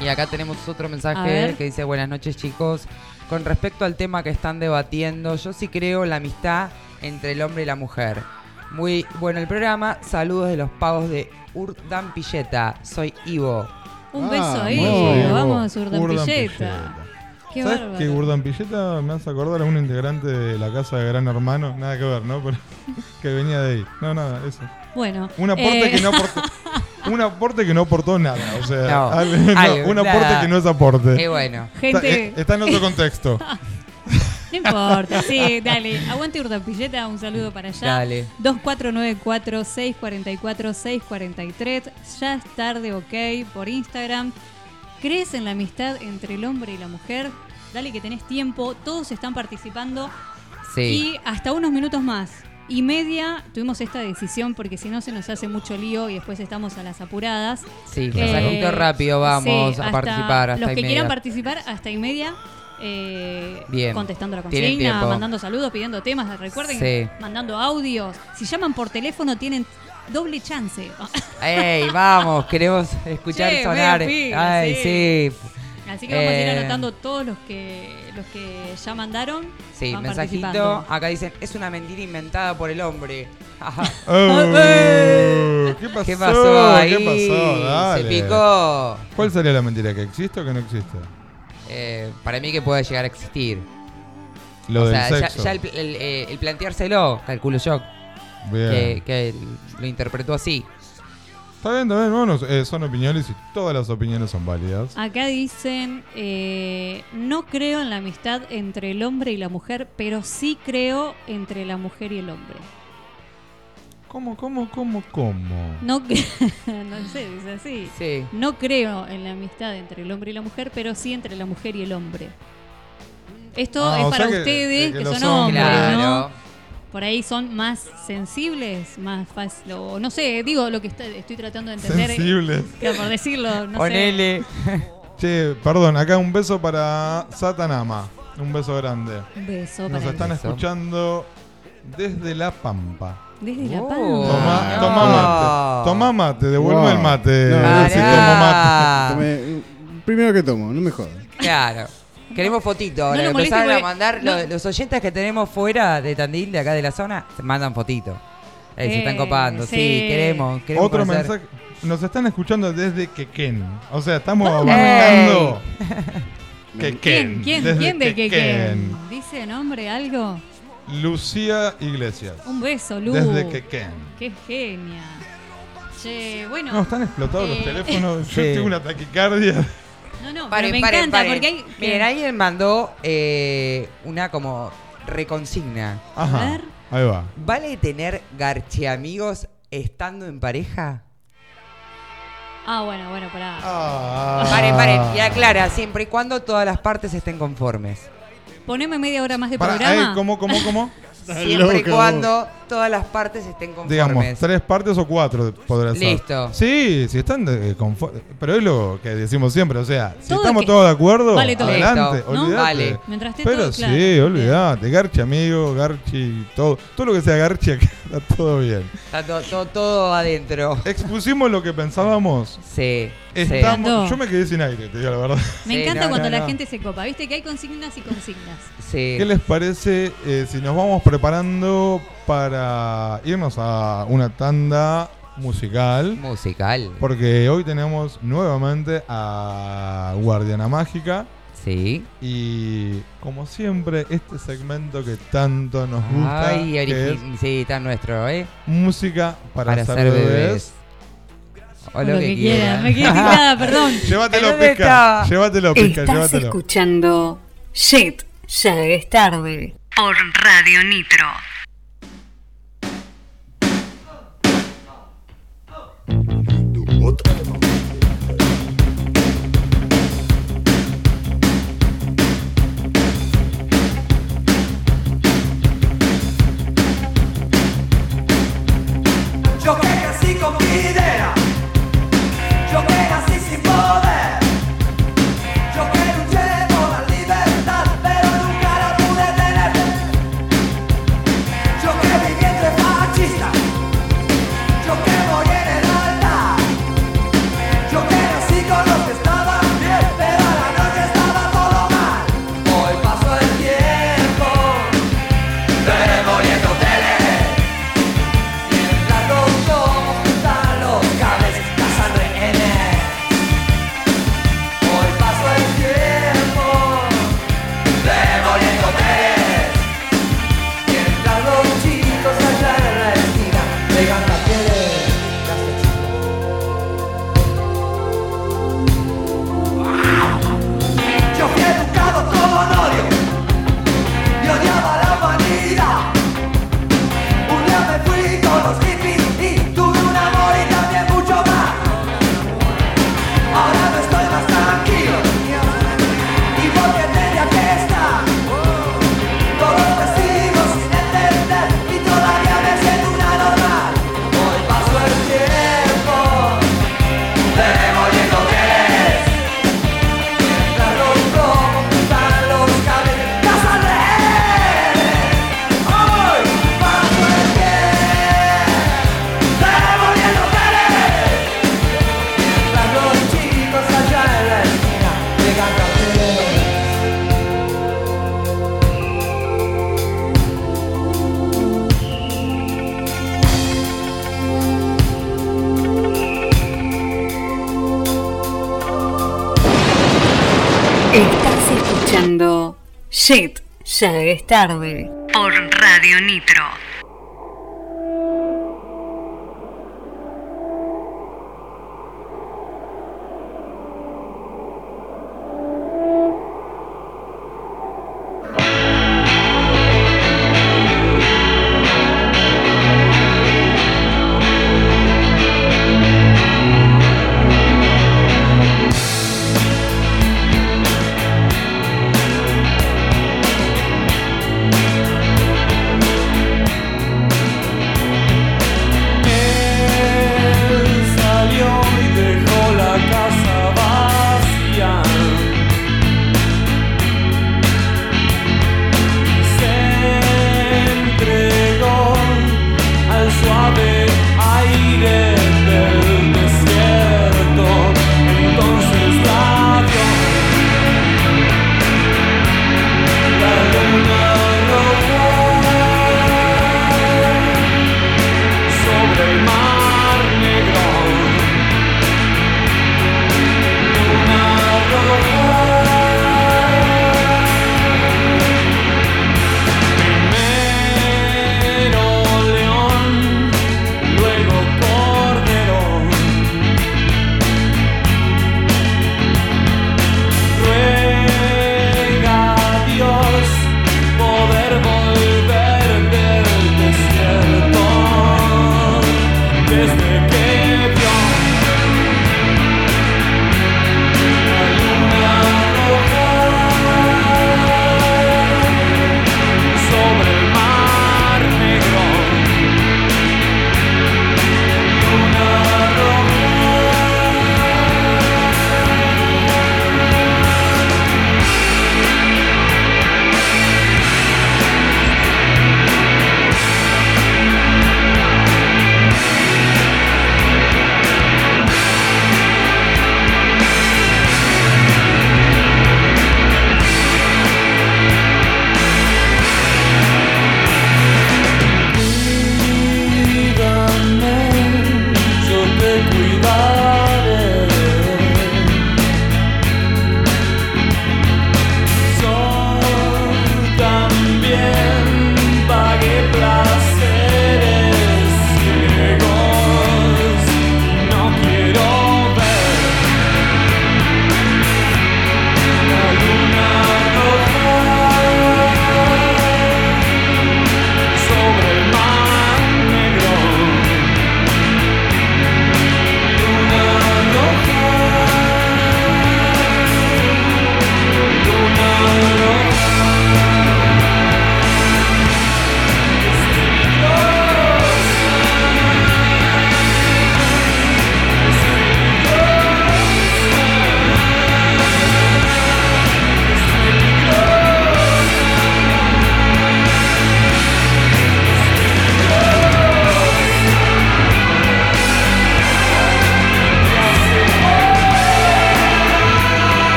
Y acá tenemos otro mensaje que dice buenas noches chicos. Con respecto al tema que están debatiendo, yo sí creo en la amistad entre el hombre y la mujer. Muy bueno el programa. Saludos de los pagos de Urdan Pilleta. Soy Ivo. Un Ah, beso ahí, Vamos, vamos, Urdan Urdan Pilleta. Pilleta. Qué ¿Sabes bárbaro. que Gurdan Pilleta me hace acordar a un integrante de la casa de Gran Hermano? Nada que ver, ¿no? Pero que venía de ahí. No, nada, eso. Bueno. Un aporte eh, que no aportó. Un aporte que no aportó nada. O sea, No. no, Ay, un aporte que no es aporte. Qué bueno. Gente- Está, está en otro contexto. No importa, sí, dale. Aguante Urdan Pilleta, un saludo para allá. Dale. 2494-644-643. Ya es tarde, ok, por Instagram. ¿Crees en la amistad entre el hombre y la mujer? Dale que tenés tiempo, todos están participando. Sí. Y hasta unos minutos más. Y media tuvimos esta decisión porque si no se nos hace mucho lío y después estamos a las apuradas. Sí, Claro. mensajito rápido, vamos sí, a participar hasta Los y que media. quieran participar hasta y media. eh, Bien. Contestando la consigna, mandando saludos, pidiendo temas. Recuerden, Sí. mandando audios. Si llaman por teléfono, tienen doble chance. ¡Ey, vamos! Queremos escuchar Che, sonar. ¡Ay, sí. sí! Así que vamos a ir Eh, anotando todos los que los que ya mandaron. Sí, van mensajito. Acá dicen, es una mentira inventada por el hombre. Oh, ¿Qué pasó? ¿Qué pasó ahí? ¿Qué pasó? Dale. Se picó. ¿Cuál sería la mentira? ¿Que existe o que no existe? Eh, para mí que puede llegar a existir. Lo o del sea, ya, sexo. ya el, el- eh, el planteárselo, calculo yo, Bien. que, que lo interpretó así. Está bien, está bien. Bueno, eh, son opiniones y todas las opiniones son válidas. Acá dicen, eh, no creo en la amistad entre el hombre y la mujer, pero sí creo entre la mujer y el hombre. ¿Cómo, cómo, cómo, cómo? No, sé, dice así. Sí. No creo en la amistad entre el hombre y la mujer, pero sí entre la mujer y el hombre. Esto Ah, es para que- ustedes que que, son hombres. hombres, ¿no? Por ahí son más sensibles, más fácil, o no sé, digo lo que está- estoy tratando de entender. Sensibles. Por decirlo, no Ponele. Che, perdón, acá un beso para Satanama. Un beso grande. sé. Un beso Nos para están Beso. escuchando desde La Pampa. Desde la Oh. palma. Toma, no. toma mate. Toma mate, devuelve Wow. el mate. No, a ver si Pará. tomo mate. Tomé- primero que tomo, no me jodas. Claro. Queremos fotito. Ahora No moleste a mandar no. los oyentes que tenemos fuera de Tandil, de acá de la zona, se mandan fotito. Eh, se están Eh, copando, sí, sí. queremos, queremos Otro conocer- mensaje. Nos están escuchando desde Quequén. O sea, estamos ¿Dónde? abarcando. ¿Quién? Quequén. ¿Quién? desde ¿Quién de qué? Quequén. ¿Dice nombre algo? Lucía Iglesias. Un beso, Lu. Desde Quequén. Qué genia. Che, bueno. No, están explotados los eh, teléfonos. Yo Sí. tengo una taquicardia. No, no, Paren, pero me paren, encanta paren. porque hay. Miren, alguien mandó eh, una como reconsigna. Ajá. ver. Ahí va. ¿Vale tener garchiamigos estando en pareja? Ah, bueno, bueno, pará. Ah. Paren, paren. Y aclara, siempre y cuando todas las partes estén conformes. Poneme media hora más de Pará, programa. eh, ¿Cómo, cómo, cómo? Siempre y cuando todas las partes estén conformes. Digamos, tres partes o cuatro podrá ser. Listo. Sí, si están de, confo- Pero es lo que decimos siempre, o sea, si Todo estamos que- todos de acuerdo, vale todo. adelante, Listo, ¿no? olvídate. Vale. Mientras esté Pero todo sí, claro. olvídate. Garchi amigo, Garchi, todo. Todo lo que sea Garchi acá está todo bien. Está to- to- todo adentro. Expusimos lo que pensábamos. Sí. Estamos, sí. yo me quedé sin aire, te digo la verdad. Me Sí, encanta no, cuando no, la no. gente se copa. Viste que hay consignas y consignas. Sí. ¿Qué les parece eh, si nos vamos preparando para irnos a una tanda musical? Musical. Porque hoy tenemos nuevamente a Guardiana Mágica. Sí. Y como siempre, este segmento que tanto nos gusta, Ay, que es sí, tan nuestro, ¿eh? música para, Para hacer bebés. O lo que quieran. Me quedé picada, perdón. Llévatelo, ¿Dónde Pisca. estaba? Llévatelo, Pisca, Estás llévatelo. escuchando Shit, ya es tarde. Por Radio Nitro. Tarde. Por Radio Nitro.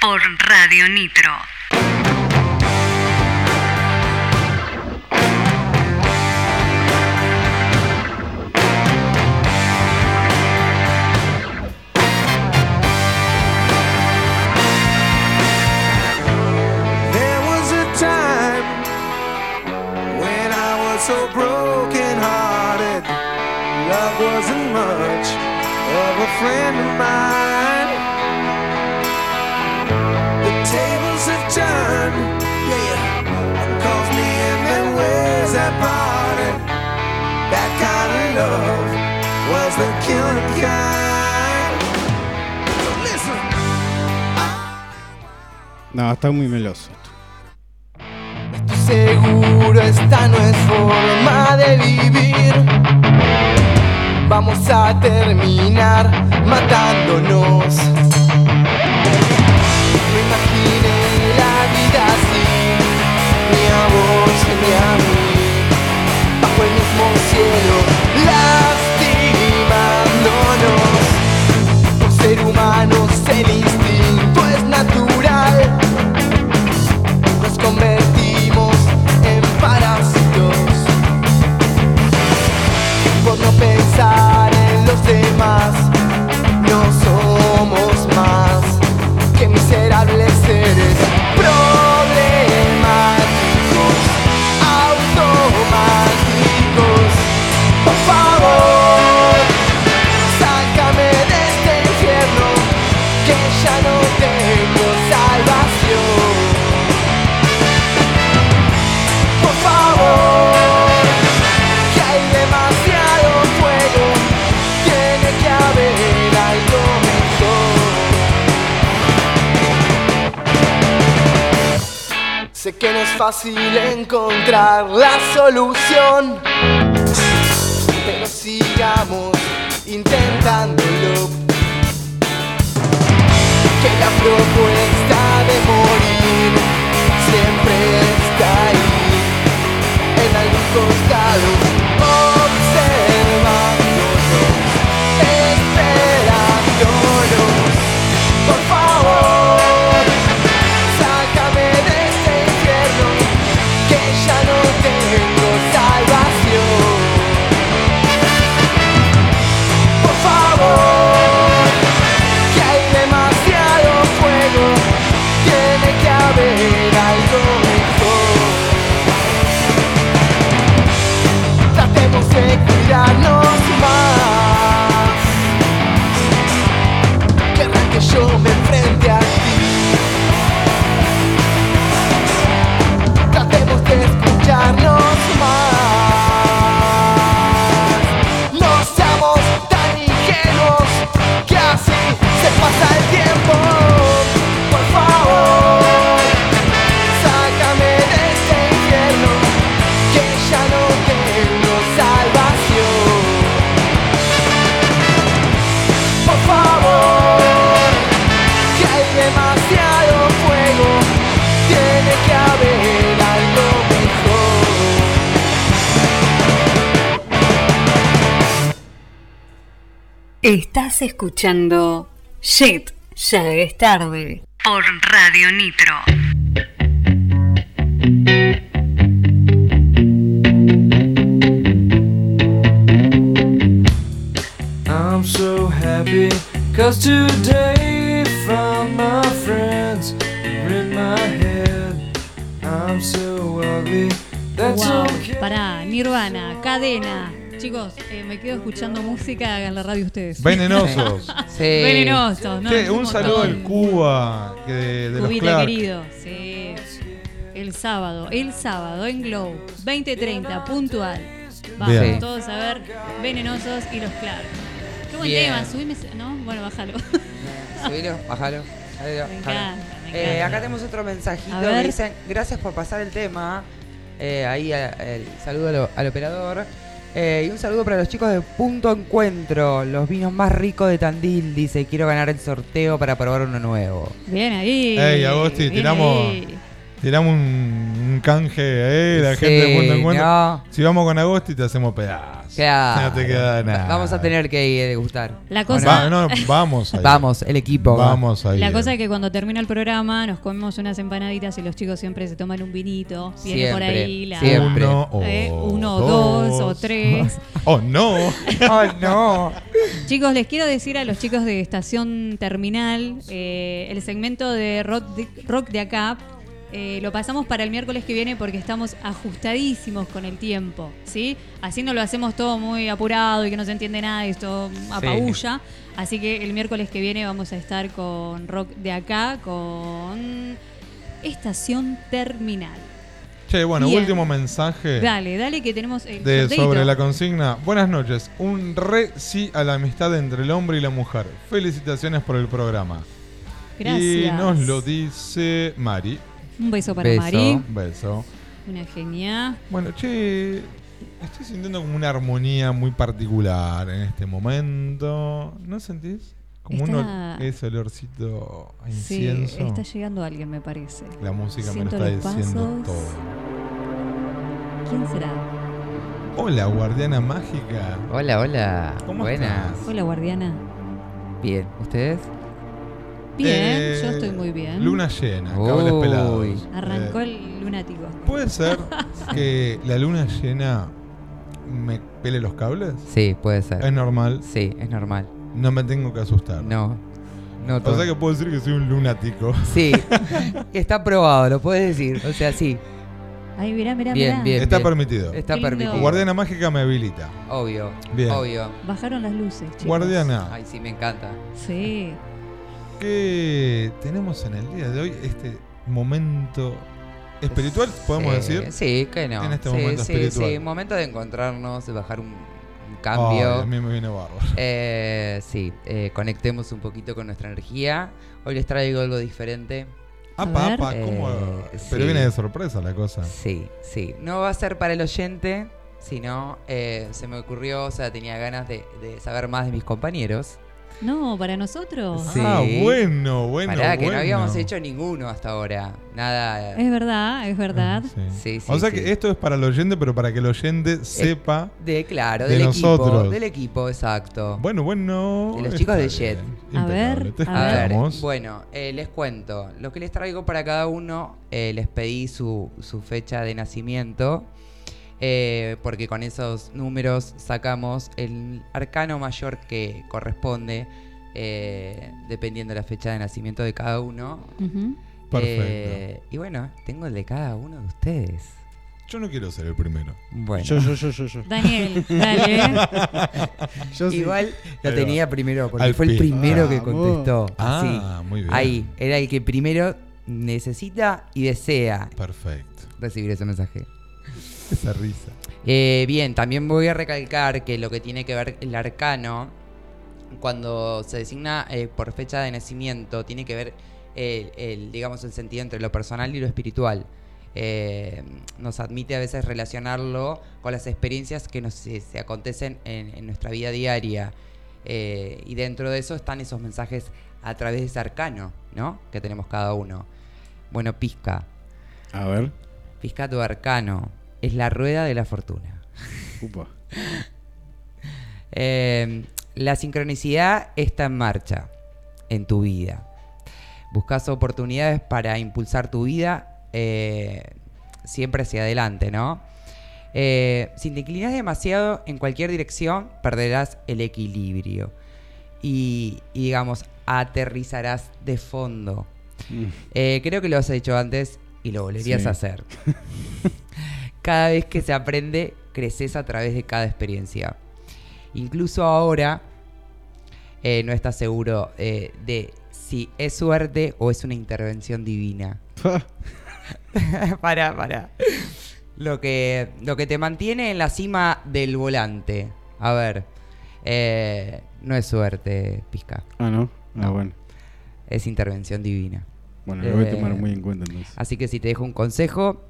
Por Radio Nitro. Encontrar la solución, Estás escuchando Shit, ya es tarde. Por Radio Nitro. I'm so happy cause today Chicos, eh, me quedo escuchando música, hagan la radio ustedes. Venenosos. Sí. Venenosos, ¿no? Un saludo al Cuba que de, de los Cubita Clark. querido, sí. El sábado, el sábado en Glow, 20.30, puntual. Vamos Bien. todos a ver Venenosos y los Clark. Qué buen Bien. tema, subime, ¿no? Bueno, bájalo. Subilo, bájalo. Bájalo, Me bájalo. encanta, me Eh, acá tenemos otro mensajito dicen, gracias por pasar el tema. Eh, ahí el saludo al, al operador. Eh, y un saludo para los chicos de Punto Encuentro, los vinos más ricos de Tandil. Dice, quiero ganar el sorteo para probar uno nuevo. Bien ahí. Ey, Agosti, tiramos, ahí. Tiramos un un canje, eh, la Sí, gente de Punto Encuentro. no. Si vamos con Agosti te hacemos pedazos. Claro. No te queda nada. Vamos a tener que ir a degustar. La ¿O cosa- Va- no, vamos a ir. Vamos, el equipo. va. Vamos a ir. La cosa es que cuando termina el programa nos comemos unas empanaditas y los chicos siempre se toman un vinito. Viene por Siempre, ahí la siempre. Uno o eh, uno o dos o tres. Oh, no. Oh, no. Chicos, les quiero decir a los chicos de Estación Terminal, eh, el segmento de rock de, rock de acá eh, lo pasamos para el miércoles que viene porque estamos ajustadísimos con el tiempo, ¿sí? Así no lo hacemos todo muy apurado y que no se entiende nada y esto apabulla. Así que el miércoles que viene vamos a estar con rock de acá, con Estación Terminal. Che, bueno, Bien. último mensaje. Dale, dale que tenemos el de sorteito. sobre la consigna. Buenas noches. Un re sí a la amistad entre el hombre y la mujer. Felicitaciones por el programa. Y Gracias. nos lo dice Mari. Un beso para Beso. Mari. Un beso. Una genia. Bueno, che, estoy sintiendo como una armonía muy particular en este momento. ¿No sentís? Como un Está- ol- ese olorcito a Sí, incienso. está llegando alguien, me parece. La música Siento me lo está diciendo pasos. todo. ¿Quién será? Hola, guardiana mágica. Hola, hola. ¿Cómo Buenas. estás? Hola, guardiana. Bien, ¿ustedes? Bien, Eh, yo estoy muy bien. Luna llena, cables Uy. pelados. Arrancó Eh, el lunático. ¿Puede ser que la luna llena me pele los cables? Sí, puede ser. ¿Es normal? Sí, es normal. No me tengo que asustar. No. No O todo. sea que puedo decir que soy un lunático. Sí, está probado, lo puedes decir. O sea, sí. Ay, mirá, mirá, Bien, mirá. bien. Está permitido. Está Qué lindo. permitido. Guardiana mágica me habilita. Obvio. Bien. Obvio. Bajaron las luces, chicos. Guardiana, Ay, sí, me encanta. Sí. ¿Qué tenemos en el día de hoy? Este momento espiritual, podemos Sí, decir. Sí, que no. En este Sí, momento sí, espiritual. Sí, momento de encontrarnos, de bajar un, un cambio. a mí me viene bárbaro. Eh, sí, eh, conectemos un poquito con nuestra energía. Hoy les traigo algo diferente. Apa, ver. apa, ¿cómo? Eh, Pero sí. viene de sorpresa la cosa. Sí, sí. No va a ser para el oyente, sino eh, se me ocurrió, o sea, tenía ganas de, de saber más de mis compañeros. No, para nosotros. Sí. Ah, bueno, bueno. Pará, que no habíamos hecho ninguno hasta ahora. Nada. Es verdad, es verdad. Sí. Sí, sí, o sea sí. que esto es para el oyente, pero para que el oyente sepa. De, claro, de del nosotros. equipo. Del equipo, exacto. Bueno, bueno. De los chicos de. Jet. A ver, a ver. Bueno, eh, les cuento. Lo que les traigo para cada uno, eh, les pedí su, su fecha de nacimiento. Eh, porque con esos números sacamos el arcano mayor que corresponde, eh, dependiendo de la fecha de nacimiento de cada uno. Perfecto. Eh, y bueno, tengo el de cada uno de ustedes. Yo no quiero ser el primero. Bueno. Yo, yo, yo, yo, yo. Daniel, dale. Yo sí. Igual lo Ahí tenía primero, porque Al fue el primero que contestó. Ah, muy bien. Ahí, era el que primero necesita y desea Perfecto. recibir ese mensaje. Esa risa. Eh, bien, también voy a recalcar que lo que tiene que ver el arcano, cuando se designa eh, por fecha de nacimiento, tiene que ver el, el, digamos, el sentido entre lo personal y lo espiritual. Eh, nos admite a veces relacionarlo con las experiencias que nos se, se acontecen en, en nuestra vida diaria. Eh, y dentro de eso están esos mensajes a través de ese arcano, ¿no? Que tenemos cada uno. Bueno, Pisca. A ver. Pisca tu arcano. Es la rueda de la fortuna. Upa. Eh, la sincronicidad está en marcha en tu vida. Buscas oportunidades para impulsar tu vida eh, siempre hacia adelante, ¿no? Eh, si te inclinas demasiado en cualquier dirección, perderás el equilibrio. Y, y, digamos, aterrizarás de fondo. Mm. Eh, creo que lo has hecho antes y lo volverías Sí. a hacer. cada vez que se aprende, creces a través de cada experiencia. Incluso ahora eh, no estás seguro eh, de si es suerte o es una intervención divina. para, para. Lo que, lo que te mantiene en la cima del volante. A ver. eh, no es suerte, Pisca. Ah, ¿no? Ah, No. bueno. Es intervención divina. Bueno, lo voy a tomar muy en cuenta entonces. Así que si te dejo un consejo,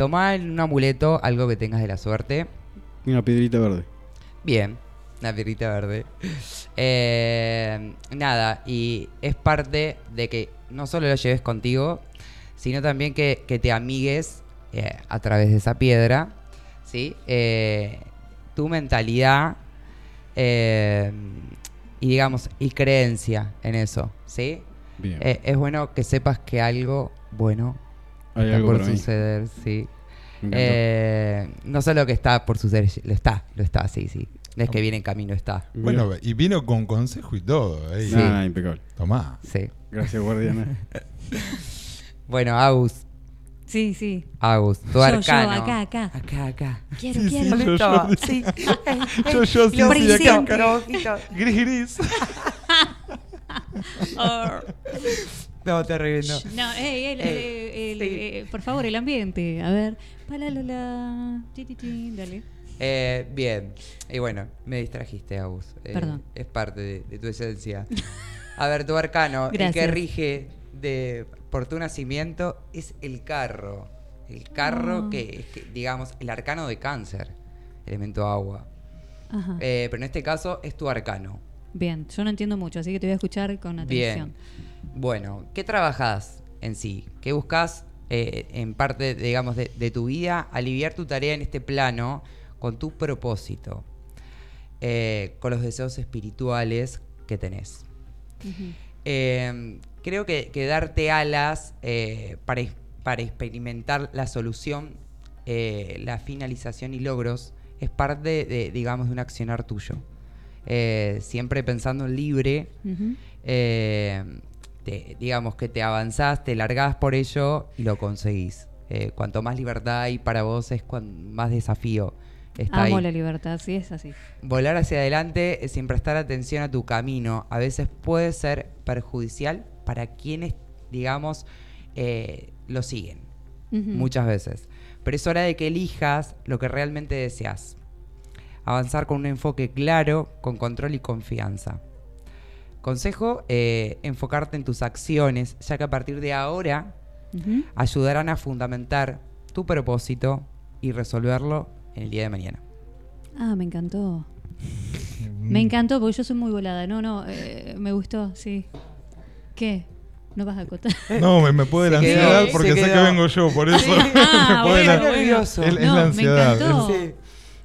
toma un amuleto, algo que tengas de la suerte. Y una piedrita verde. Bien, una piedrita verde. Eh, nada, y es parte de que no solo lo lleves contigo, sino también que, que te amigues eh, a través de esa piedra, ¿sí? Eh, tu mentalidad y digamos, y creencia en eso, ¿sí? Bien. Es bueno que sepas que algo bueno Hay está algo por mí. suceder, sí. Eh, no solo que está por suceder, lo está, lo está, sí, sí. No es que viene en camino, está. Bueno, y vino con consejo y todo. ahí. Sí. Ah, impecable. Tomá. Sí. Gracias, guardiana. Bueno, Agus, Sí, sí. Agus, tu Yo, arcano. yo, acá, acá. Acá, acá. Quiero, Sí, sí, quiero. yo, yo, sí. Yo, yo, sí, Lo sí, acá. Gris, gris. No, te reviento. No, ey, el- Eh, el- el- eh, por favor, el ambiente. A ver. Palalola. Ti, ti, ti, Dale. Eh, bien. Y bueno, me distrajiste, Agus. Eh, Perdón. Es parte de, de tu esencia. A ver, tu arcano, el que rige de, por tu nacimiento es el carro. El carro Ah. que es, que, digamos, el arcano de cáncer, elemento agua. Ajá. Eh, pero en este caso es tu arcano. Bien, yo no entiendo mucho, así que te voy a escuchar con atención. Bien. Bueno, ¿qué trabajas en sí? ¿Qué buscas eh, en parte, digamos, de, de tu vida? Aliviar tu tarea en este plano con tu propósito, eh, con los deseos espirituales que tenés. Eh, creo que, que darte alas eh, para, para experimentar la solución, la finalización y logros es parte, de, digamos, de un accionar tuyo. Siempre pensando en libre, eh, te- digamos que te avanzás, te largás por ello y lo conseguís. Eh, cuanto más libertad hay para vos es cuan- más desafío está Amo ahí. la libertad, sí, es así. Volar hacia adelante sin prestar atención a tu camino a veces puede ser perjudicial para quienes, digamos, eh, lo siguen. Muchas veces. Pero es hora de que elijas lo que realmente deseas. Avanzar con un enfoque claro, con control y confianza. Consejo, eh, enfocarte en tus acciones, ya que a partir de ahora ayudarán a fundamentar tu propósito y resolverlo en el día de mañana. Ah, me encantó. Mm. Me encantó porque yo soy muy volada. No, no, eh, me gustó, sí. ¿Qué? ¿No vas a acotar? No, me, me puede la quedó, ansiedad porque sé que vengo yo, por eso. Ah, me puede bueno, la- bueno. Es, es No, la me ansiedad. encantó. Sí.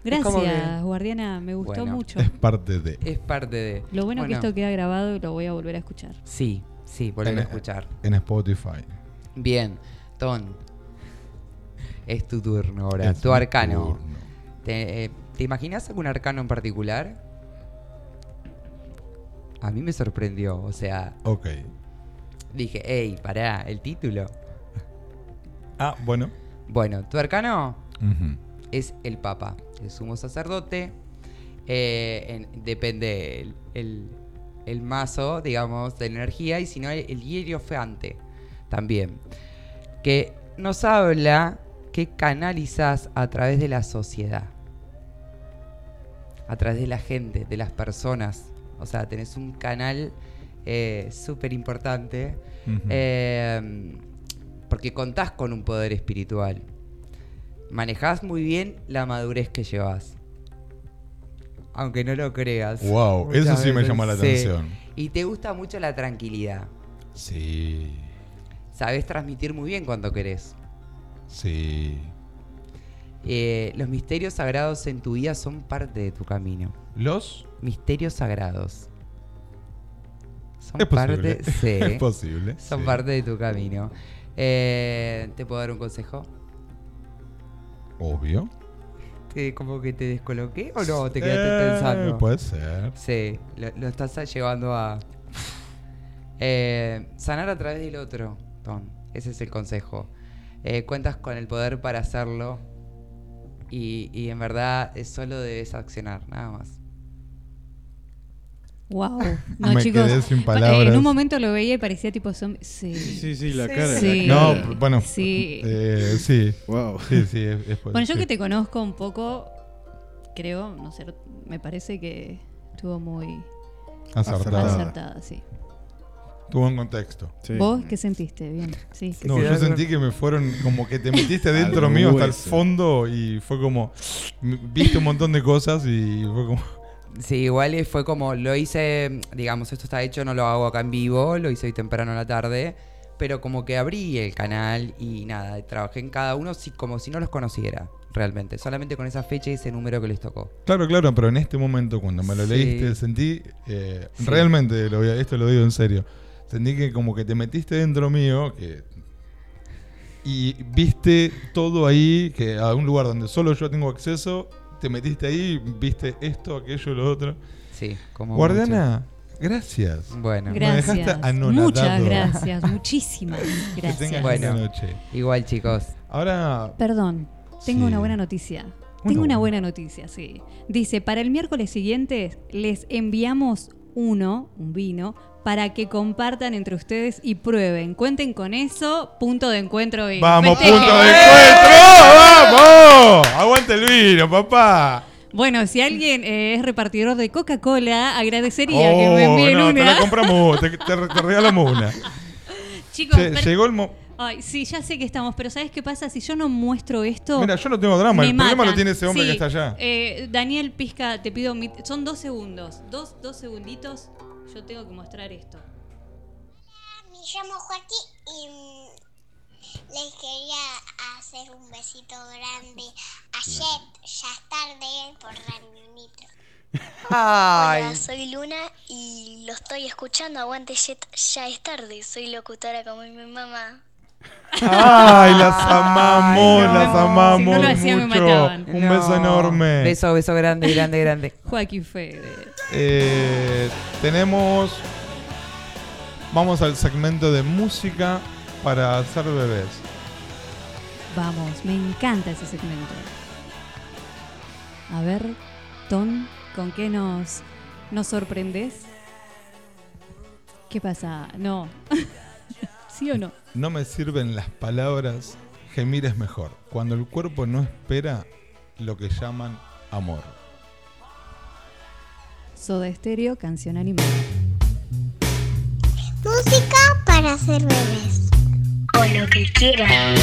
Gracias, que- guardiana, me gustó Bueno. mucho. Es parte de. Es parte de... Lo bueno, que esto queda grabado y lo voy a volver a escuchar. Sí, sí, volver En- a escuchar. En Spotify. Bien, Ton. Es tu turno ahora, Es tu arcano. turno. ¿Te, eh, ¿te imaginas algún arcano en particular? A mí me sorprendió, o sea, Ok. dije, hey, pará, el título. Ah, bueno. Bueno, tu arcano Ujú. Es el Papa, el sumo sacerdote. eh, en- depende el, el- el mazo, digamos, de la energía, y si no, el, el hieroфante también. Que nos habla que canalizas a través de la sociedad, a través de la gente, de las personas. O sea, tenés un canal eh, súper importante. Eh, porque contás con un poder espiritual. Manejás muy bien la madurez que llevas. Aunque no lo creas. Wow, eso sí me llama la sí. atención. Y te gusta mucho la tranquilidad. Sí. Sabes transmitir muy bien cuando querés. Sí. Eh, los misterios sagrados en tu vida son parte de tu camino. ¿Los? Misterios sagrados. Son Es posible. parte, sí, Es posible, Son sí. parte de tu camino. Eh, ¿Te puedo dar un consejo? Obvio. ¿Te- ¿Como que te descoloqué o no? ¿Te quedaste Eh, pensando? puede ser. Sí, lo, lo estás llevando a. Eh, sanar a través del otro, Tom. Ese es el consejo. Eh, cuentas con el poder para hacerlo. Y, y en verdad solo debes accionar, nada más. Wow. No, Me chicos. quedé sin eh, palabras. en un momento lo veía y parecía tipo zombie. Sí. Sí, sí, la cara. Sí. No, bueno. Sí. eh, sí. Wow. Sí, sí. es- es- Bueno, yo sí. que te conozco un poco, creo, no sé, me parece que estuvo muy Acertada. acertada, sí. Tuvo un contexto. ¿Vos qué sentiste? Bien, sí. No, yo sentí que me fueron como que te metiste dentro mío hasta el fondo y fue como. Viste un montón de cosas y fue como. Sí, igual fue como, lo hice, digamos, esto está hecho, no lo hago acá en vivo, lo hice hoy temprano en la tarde, pero como que abrí el canal y nada, trabajé en cada uno si- como si no los conociera realmente, solamente con esa fecha y ese número que les tocó. Claro, claro, pero en este momento cuando me lo Sí. leíste sentí, eh, Sí. realmente, lo esto lo digo en serio, sentí que como que te metiste dentro mío que, y viste todo ahí, que a un lugar donde solo yo tengo acceso, te metiste ahí, viste esto, aquello, lo otro. Sí, como Guardiana, gracias. Bueno. Me dejaste Gracias. anonadado. Muchas gracias. Muchísimas Que gracias. tengas Bueno. buena noche. Igual, chicos. Ahora, Perdón, tengo Sí. una buena noticia. Tengo una buena noticia, sí. Dice, para el miércoles siguiente les enviamos uno, un vino, para que compartan entre ustedes y prueben. Cuenten con eso, punto de encuentro. y vamos, festejen. punto de encuentro, vamos. Aguante el vino, papá. Bueno, si alguien eh, es repartidor de Coca-Cola, agradecería que me Oh, envíen no, te una. la compramos, te, te- te regalamos una. Chicos, Che, llegó el mo- Ay, sí, ya sé que estamos, pero ¿sabes qué pasa? Si yo no muestro esto. Mira, yo no tengo drama, el problema lo tiene ese hombre Sí, que está allá. eh, Daniel Pizca, te pido. mi- Son dos segundos. Dos, dos segunditos. Yo tengo que mostrar esto. Me llamo Joaquín y mm, les quería hacer un besito grande a Jet, ya es tarde por. Ay. Hola, soy Luna y lo estoy escuchando. Aguante Jet, ya es tarde. Soy locutora como mi mamá. Ay, las amamos, las amamos. Si no lo hacía, me mucho. mataban. Un beso No. enorme. Beso, beso grande, grande, grande. Joaquín Fede. Eh, tenemos. Vamos al segmento de música para hacer bebés. Vamos, me encanta ese segmento. A ver, Ton, ¿con qué nos, nos sorprendes? ¿Qué pasa? No. ¿Sí o no? No me sirven las palabras, gemir es mejor. Cuando el cuerpo no espera lo que llaman amor. Soda Estéreo, canción animada. Música para hacer bebés. O lo que quieras.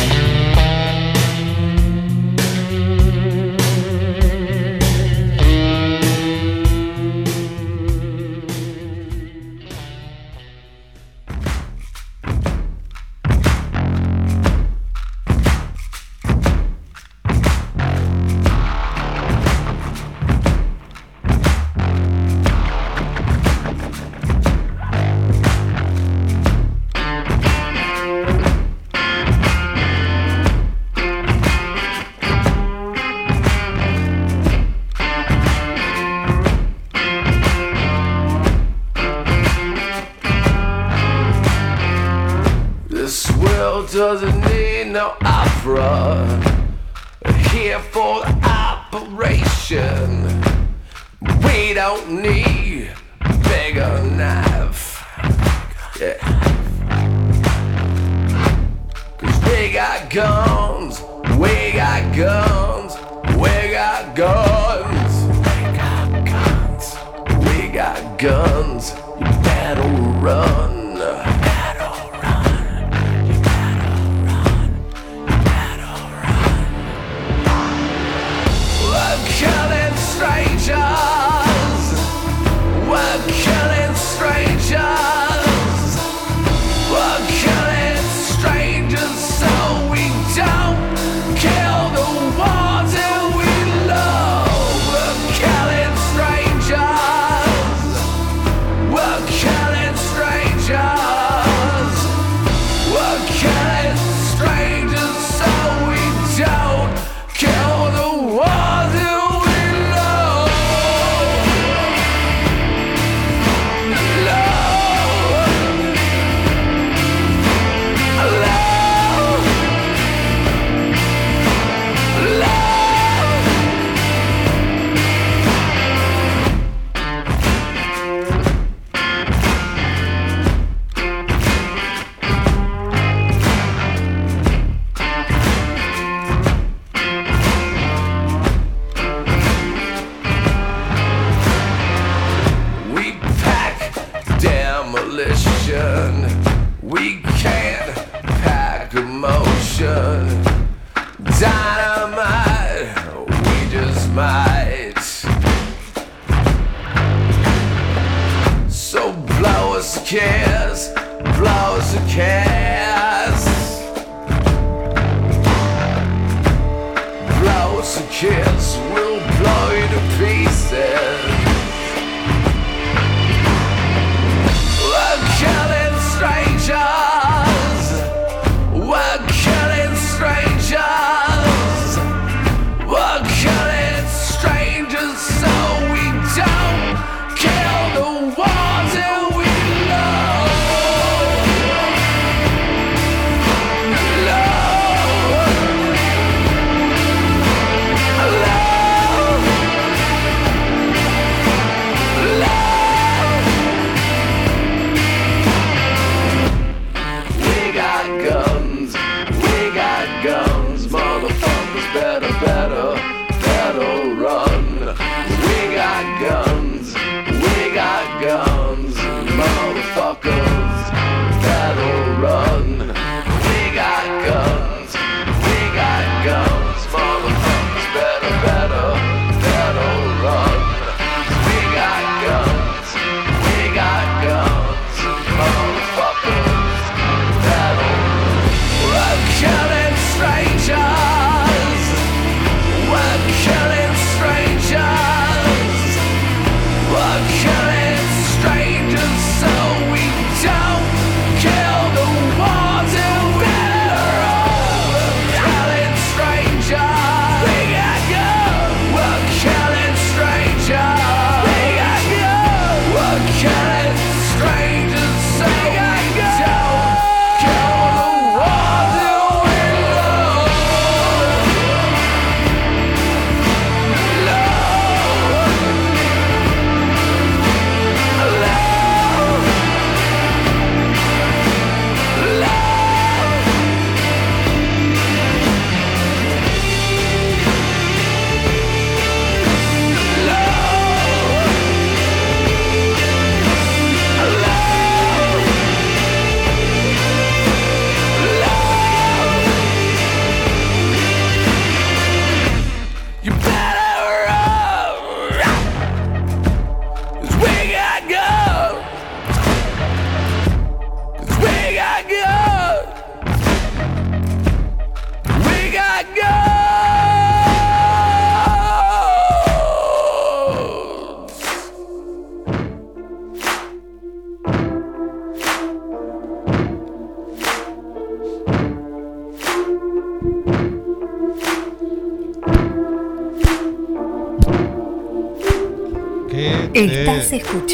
go.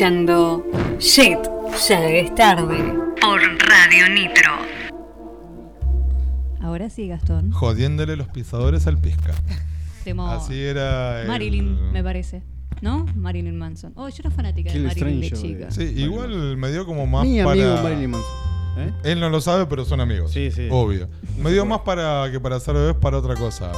Escuchando Shit, ya es tarde por Radio Nitro. Ahora sí, Gastón. Jodiéndole los pisadores al pisca. Temo- Así era. el- Marilyn, me parece. ¿No? Marilyn Manson. Oh, yo era fanática de Marilyn de chica. Sí, igual me dio como más Mi para. amigo Marilyn Manson. ¿eh? Él no lo sabe, pero son amigos. Sí, sí. Obvio. Me dio más para que para hacer bebés para otra cosa.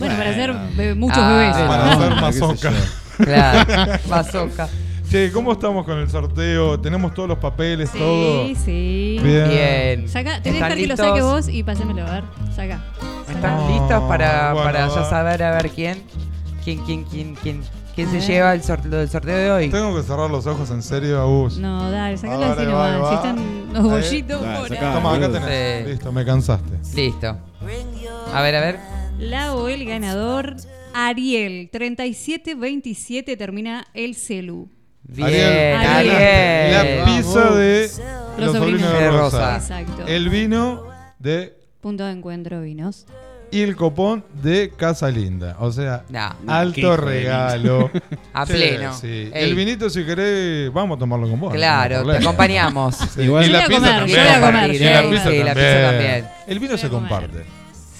Bueno, para hacer muchos Ah, bebés. Para hacer qué sé mazoca. yo. Claro, bazooka. Che, ¿cómo estamos con el sorteo? ¿Tenemos todos los papeles, todo? Sí, sí. Bien. Bien. Saca, te voy a ¿Están que lo saque vos y pásemelo a ver. Saca. ¿Están No, listos para, bueno, para ya saber a ver quién? ¿Quién, quién, quién, quién? ¿Quién se lleva el sorteo de hoy? Tengo que cerrar los ojos en serio, Agus. No, dale, sacalo así nomás. Si están los bollitos. Toma, acá tenés. Sí. Listo, me cansaste. Listo. A ver, a ver. La o el ganador, Ariel. 3727 termina el celu. Bien, Ariel, Ariel. La pizza de los, sobrinos de Rosa. Rosa. Exacto. El vino de Punto de encuentro vinos. y el copón de Casa Linda. O sea, No. Alto regalo. A Sí, pleno. sí. El vinito, si querés, vamos a tomarlo con vos. Claro, no te acompañamos. Sí, Igual- y la pizza comer, también. El vino se comparte.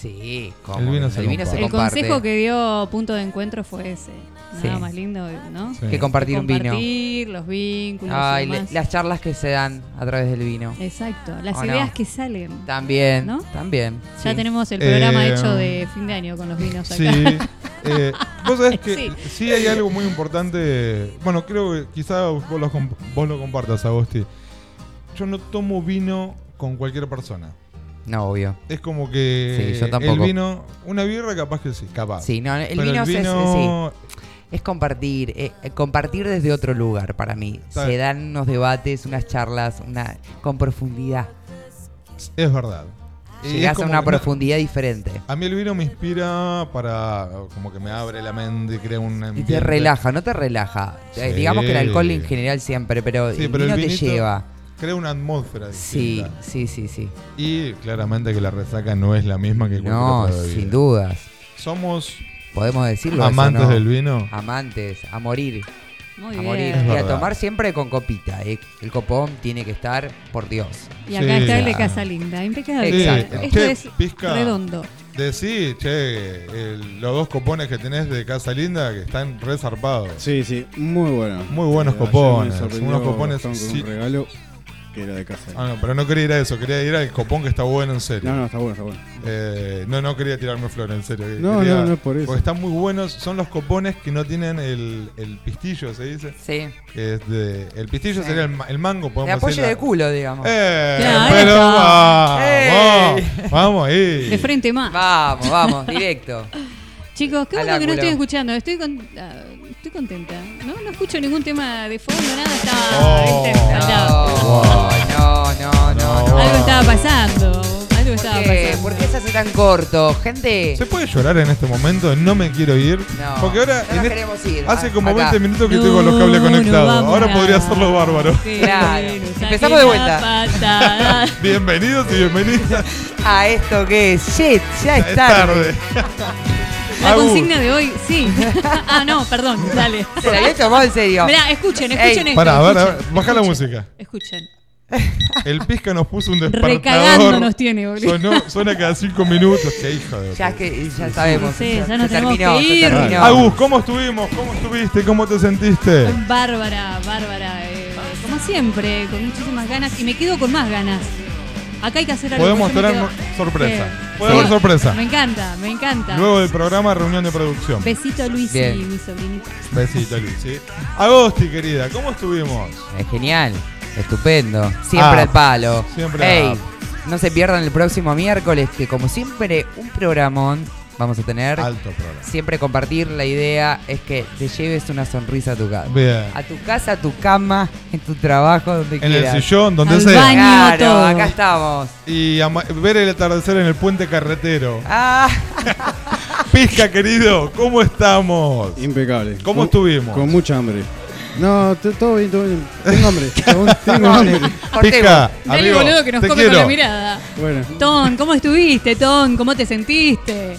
Sí, ¿cómo? El vino se el vino se comparte. El consejo que dio punto de encuentro fue ese. Nada Sí. más lindo, ¿no? Sí. Que compartir un vino. Compartir los vínculos. Ay, y le- demás. las charlas que se dan a través del vino. Exacto, las ideas que salen. También, ¿No? también. Ya sí. tenemos el programa Eh, hecho de fin de año con los vinos acá. Sí. Eh, vos sabés que Sí. sí. hay algo muy importante. Bueno, creo que quizá vos lo, comp- vos lo compartas, Agosti. Yo no tomo vino con cualquier persona. No, obvio. Es como que Sí, yo tampoco. el vino, una birra capaz que sí, capaz. Sí, no, el Pero vino, el es- vino- es compartir, eh, eh, compartir desde otro lugar para mí. Está Se bien. dan unos debates, unas charlas, una con profundidad. es verdad. Y es Llegás a una profundidad diferente. A mí el vino me inspira para. como que me abre la mente y crea un Y ambiente. te relaja, no te relaja. Eh. Digamos que el alcohol en general siempre, pero Sí, el pero vino el te lleva. Crea una atmósfera Sí, distinta. sí, sí, sí. Y claramente que la resaca no es la misma que No, sin dudas. Somos Podemos decirlo. eso, amantes ¿no? del vino. Amantes, a morir. Muy a bien. morir. Es Y a tomar siempre con copita. eh. El copón tiene que estar, por Dios. Y acá Sí. está el de Casa Linda, impecable. Exacto. Esto Che, es pizca. redondo. Decí, che, el- los dos copones que tenés de Casa Linda que están resarpados. Sí, sí, muy bueno. Muy buenos Eh, copones, unos copones, Gastón con sí. un regalo que era de casa. Ah, no, pero no quería ir a eso, quería ir al copón que está bueno en serio. No, no, está bueno, está bueno. Eh, no, no quería tirarme flores, en serio. No, Quería- no, no es por eso. Porque están muy buenos. Son los copones que no tienen el, el pistillo, ¿se dice? Sí. Que es de, el pistillo Sí. sería el, ma- el mango, De podemos apoyo decir. de culo, digamos. ¡Eh! Claro, pero vamos, ¡Ey! vamos ahí. De frente más. Vamos, vamos, directo. Chicos, qué bueno que no estoy escuchando. Estoy, con- ah, estoy contenta. No, no escucho ningún tema de fondo, nada. Estaba, Oh. No, no, no, no, no. Algo estaba pasando. Algo estaba ¿Por qué? pasando. ¿Por qué se hace tan corto? Gente. ¿Se puede llorar en este momento? No me quiero ir. No, Porque ahora. no en nos queremos ir. Hace Ah, como acá. 20 minutos que No, tengo los cables conectados. ahora podría hacerlo bárbaro. Claro. Que nos Empezamos de vuelta. Bienvenidos y bienvenidas. A esto que es shit, ya es Es tarde. La consigna de hoy, sí. ah, no, perdón, dale. Se la había tomado en serio. Mirá, escuchen, escuchen Ey, esto. Pará, a ver, a escuchen, ver, baja la música. Escuchen. El Pisca nos puso un despertador. Recagando nos tiene, boludo. Sonó- suena cada 5 minutos. Qué hijo de. Ya es que ya sabemos. Sí, ya se nos tenemos terminó, que se ir. terminó. Agus, ¿cómo estuvimos? ¿Cómo estuviste? ¿Cómo te sentiste? Bárbara, bárbara. eh, como siempre, con muchísimas ganas. Y me quedo con más ganas. Acá hay que hacer algo. Podemos tener quedo- sorpresa. Haber sorpresa. Me encanta, me encanta. Luego del programa, reunión de producción. Besito a Luis y mi sobrinita. Besito, Luis. ¿sí? Agosti, querida, ¿cómo estuvimos? Es genial, estupendo. Siempre Ah, al palo. siempre Ey, up. no se pierdan el próximo miércoles, que como siempre, un programón vamos a tener. Alto programa. Siempre compartir la idea es que te lleves una sonrisa a tu casa. Bien. A tu casa, a tu cama, en tu trabajo, donde En el quieras. sillón, donde Al sea. baño. Claro, todo. acá estamos. Y ver el atardecer en el puente carretero. Ah, Pisca, querido, ¿cómo estamos? Impecable. ¿Cómo Con- estuvimos? Con mucha hambre. No, todo bien, todo bien. Tengo hambre. Tengo hambre. Dale, amigo, boludo, que nos te come quiero. con la mirada. Bueno, Ton, ¿cómo estuviste, Ton? ¿Cómo te sentiste?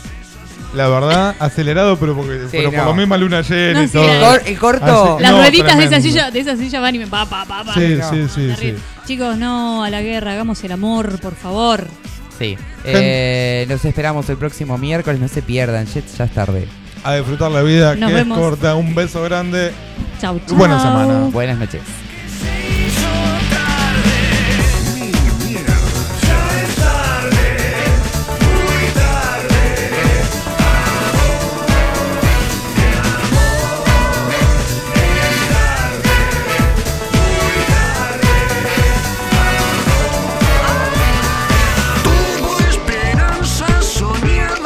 La verdad, acelerado, pero porque Sí, pero por no. lo mismo luna llena No, y sí, todo. el cor- el corto- Así- Las no, rueditas de esa, tremendo. silla, de esa silla van y me pa, pa, pa, pa. Sí, No, sí, sí, terrible. Chicos, no a la guerra, hagamos el amor, por favor. Sí. Eh, los esperamos el próximo miércoles, no se pierdan, ya, ya es tarde. A disfrutar la vida, Nos que vemos. es corta. Un beso grande. Chau, chau. Buena semana. Buenas noches.